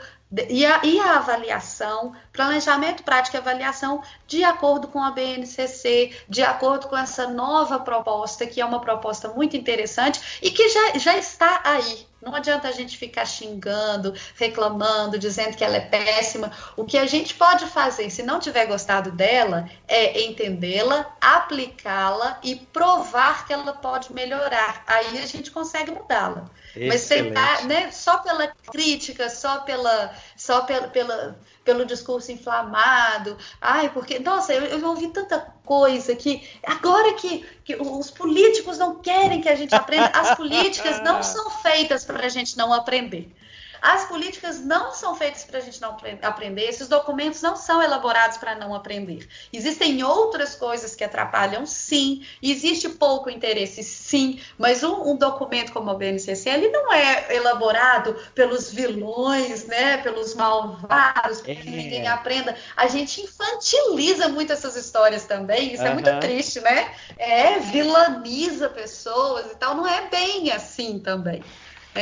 e a, e a, avaliação, planejamento, prática e avaliação, de acordo com a BNCC, de acordo com essa nova proposta, que é uma proposta muito interessante e que já, já está aí. Não adianta a gente ficar xingando, reclamando, dizendo que ela é péssima. O que a gente pode fazer, se não tiver gostado dela, é entendê-la, aplicá-la e provar que ela pode melhorar. Aí a gente consegue mudá-la. Mas tentar, né, só pela crítica, só pela, só pela, pela, pelo discurso inflamado, ai, porque, nossa, eu, eu ouvi tanta coisa que agora que, que os políticos não querem que a gente aprenda, as políticas não <laughs> são feitas para a gente não aprender. As políticas não são feitas para a gente não aprender, esses documentos não são elaborados para não aprender. Existem outras coisas que atrapalham, sim, existe pouco interesse, sim, mas um, um documento como o BNCC, ele não é elaborado pelos vilões, né, pelos malvados, para que é. ninguém aprenda. A gente infantiliza muito essas histórias também, isso uhum. é muito triste, né? É, vilaniza pessoas e tal, não é bem assim também.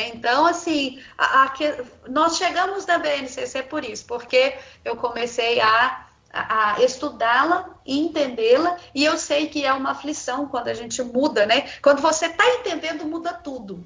Então, assim, a, a, nós chegamos na BNCC por isso, porque eu comecei a, a estudá-la e entendê-la, e eu sei que é uma aflição quando a gente muda, né? Quando você está entendendo, muda tudo.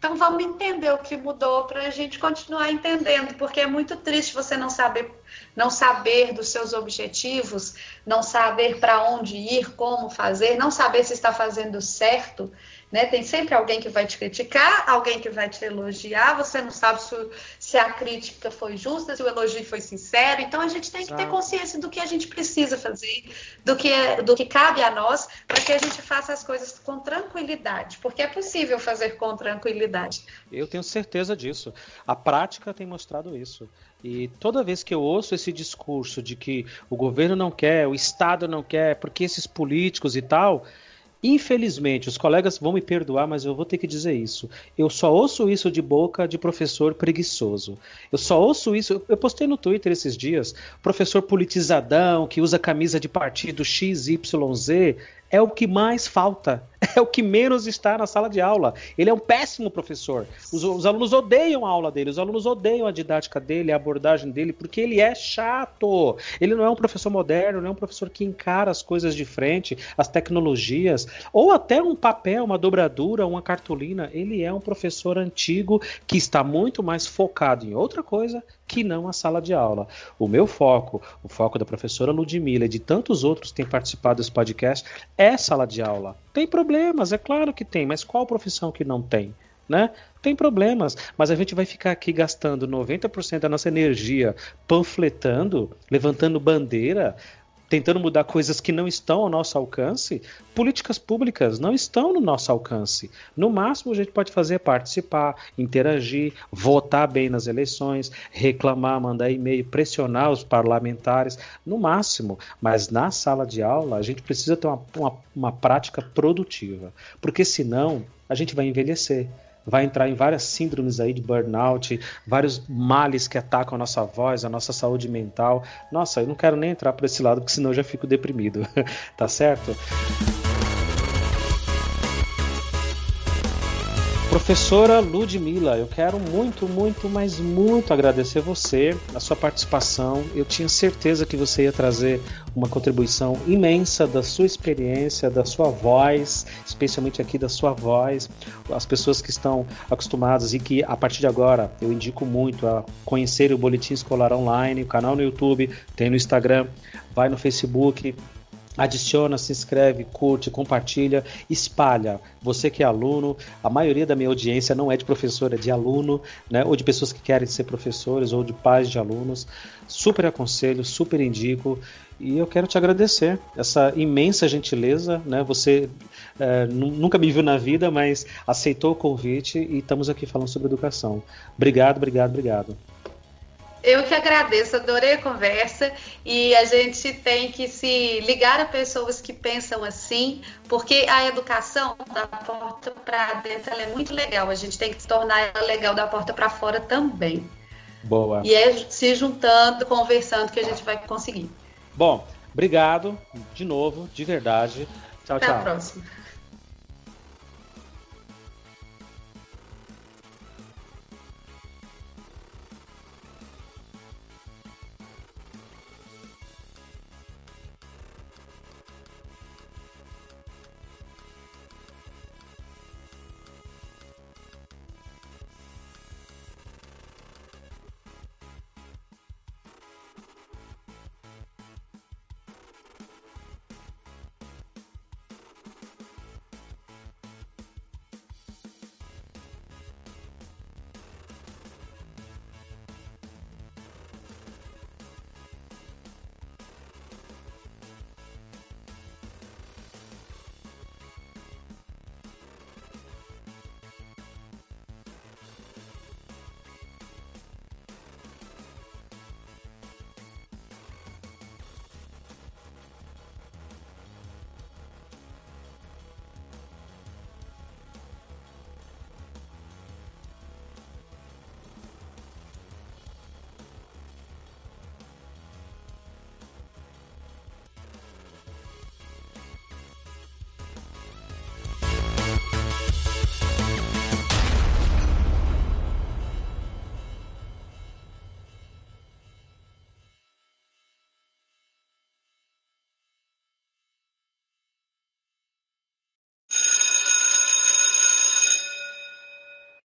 Então vamos entender o que mudou para a gente continuar entendendo, porque é muito triste você não saber, não saber dos seus objetivos, não saber para onde ir, como fazer, não saber se está fazendo certo. Né? Tem sempre alguém que vai te criticar, alguém que vai te elogiar, você não sabe se, se a crítica foi justa, se o elogio foi sincero. Então a gente tem que ter consciência do que a gente precisa fazer, do que, do que cabe a nós, para que a gente faça as coisas com tranquilidade, porque é possível fazer com tranquilidade. Eu tenho certeza disso. A prática tem mostrado isso. E toda vez que eu ouço esse discurso de que o governo não quer, o Estado não quer, porque esses políticos e tal, Infelizmente, os colegas vão me perdoar, mas eu vou ter que dizer isso. Eu só ouço isso de boca de professor preguiçoso. Eu só ouço isso. Eu postei no Twitter esses dias, professor politizadão que usa camisa de partido XYZ é o que mais falta, <laughs> é o que menos está na sala de aula. Ele é um péssimo professor. Os, os, alunos odeiam a aula dele, os alunos odeiam a didática dele, a abordagem dele, porque ele é chato. Ele não é um professor moderno, não é um professor que encara as coisas de frente, as tecnologias, ou até um papel, uma dobradura, uma cartolina. Ele é um professor antigo que está muito mais focado em outra coisa que não a sala de aula. O meu foco, o foco da professora Ludmilla e de tantos outros que têm participado desse podcast é sala de aula. Tem problemas, é claro que tem, mas qual profissão que não tem? Né? Tem problemas, mas a gente vai ficar aqui gastando 90% da nossa energia panfletando, levantando bandeira, tentando mudar coisas que não estão ao nosso alcance, políticas públicas não estão no nosso alcance. No máximo, a gente pode fazer é participar, interagir, votar bem nas eleições, reclamar, mandar e-mail, pressionar os parlamentares, no máximo. Mas na sala de aula, a gente precisa ter uma, uma, uma prática produtiva, porque senão a gente vai envelhecer vai entrar em várias síndromes aí de burnout, vários males que atacam a nossa voz, a nossa saúde mental. Nossa, eu não quero nem entrar por esse lado, porque senão eu já fico deprimido. <laughs> tá certo? Professora Ludmila, eu quero muito, muito, mas muito agradecer você, a sua participação. Eu tinha certeza que você ia trazer uma contribuição imensa da sua experiência, da sua voz, especialmente aqui da sua voz. As pessoas que estão acostumadas e que a partir de agora eu indico muito a conhecer o Boletim Escolar Online, o canal no YouTube, tem no Instagram, vai no Facebook, adiciona, se inscreve, curte, compartilha, espalha. Você que é aluno, a maioria da minha audiência não é de professor, é de aluno, né? Ou de pessoas que querem ser professores ou de pais de alunos. Super aconselho, super indico. E eu quero te agradecer essa imensa gentileza, né? Você é, nunca me viu na vida, mas aceitou o convite e estamos aqui falando sobre educação. Obrigado, obrigado, obrigado. Eu que agradeço, adorei a conversa e a gente tem que se ligar a pessoas que pensam assim, porque a educação da porta para dentro é muito legal. A gente tem que se tornar ela legal da porta para fora também. Boa. E é se juntando, conversando que a gente vai conseguir. Bom, Obrigado de novo, de verdade. Tchau, Até tchau. Até a próxima.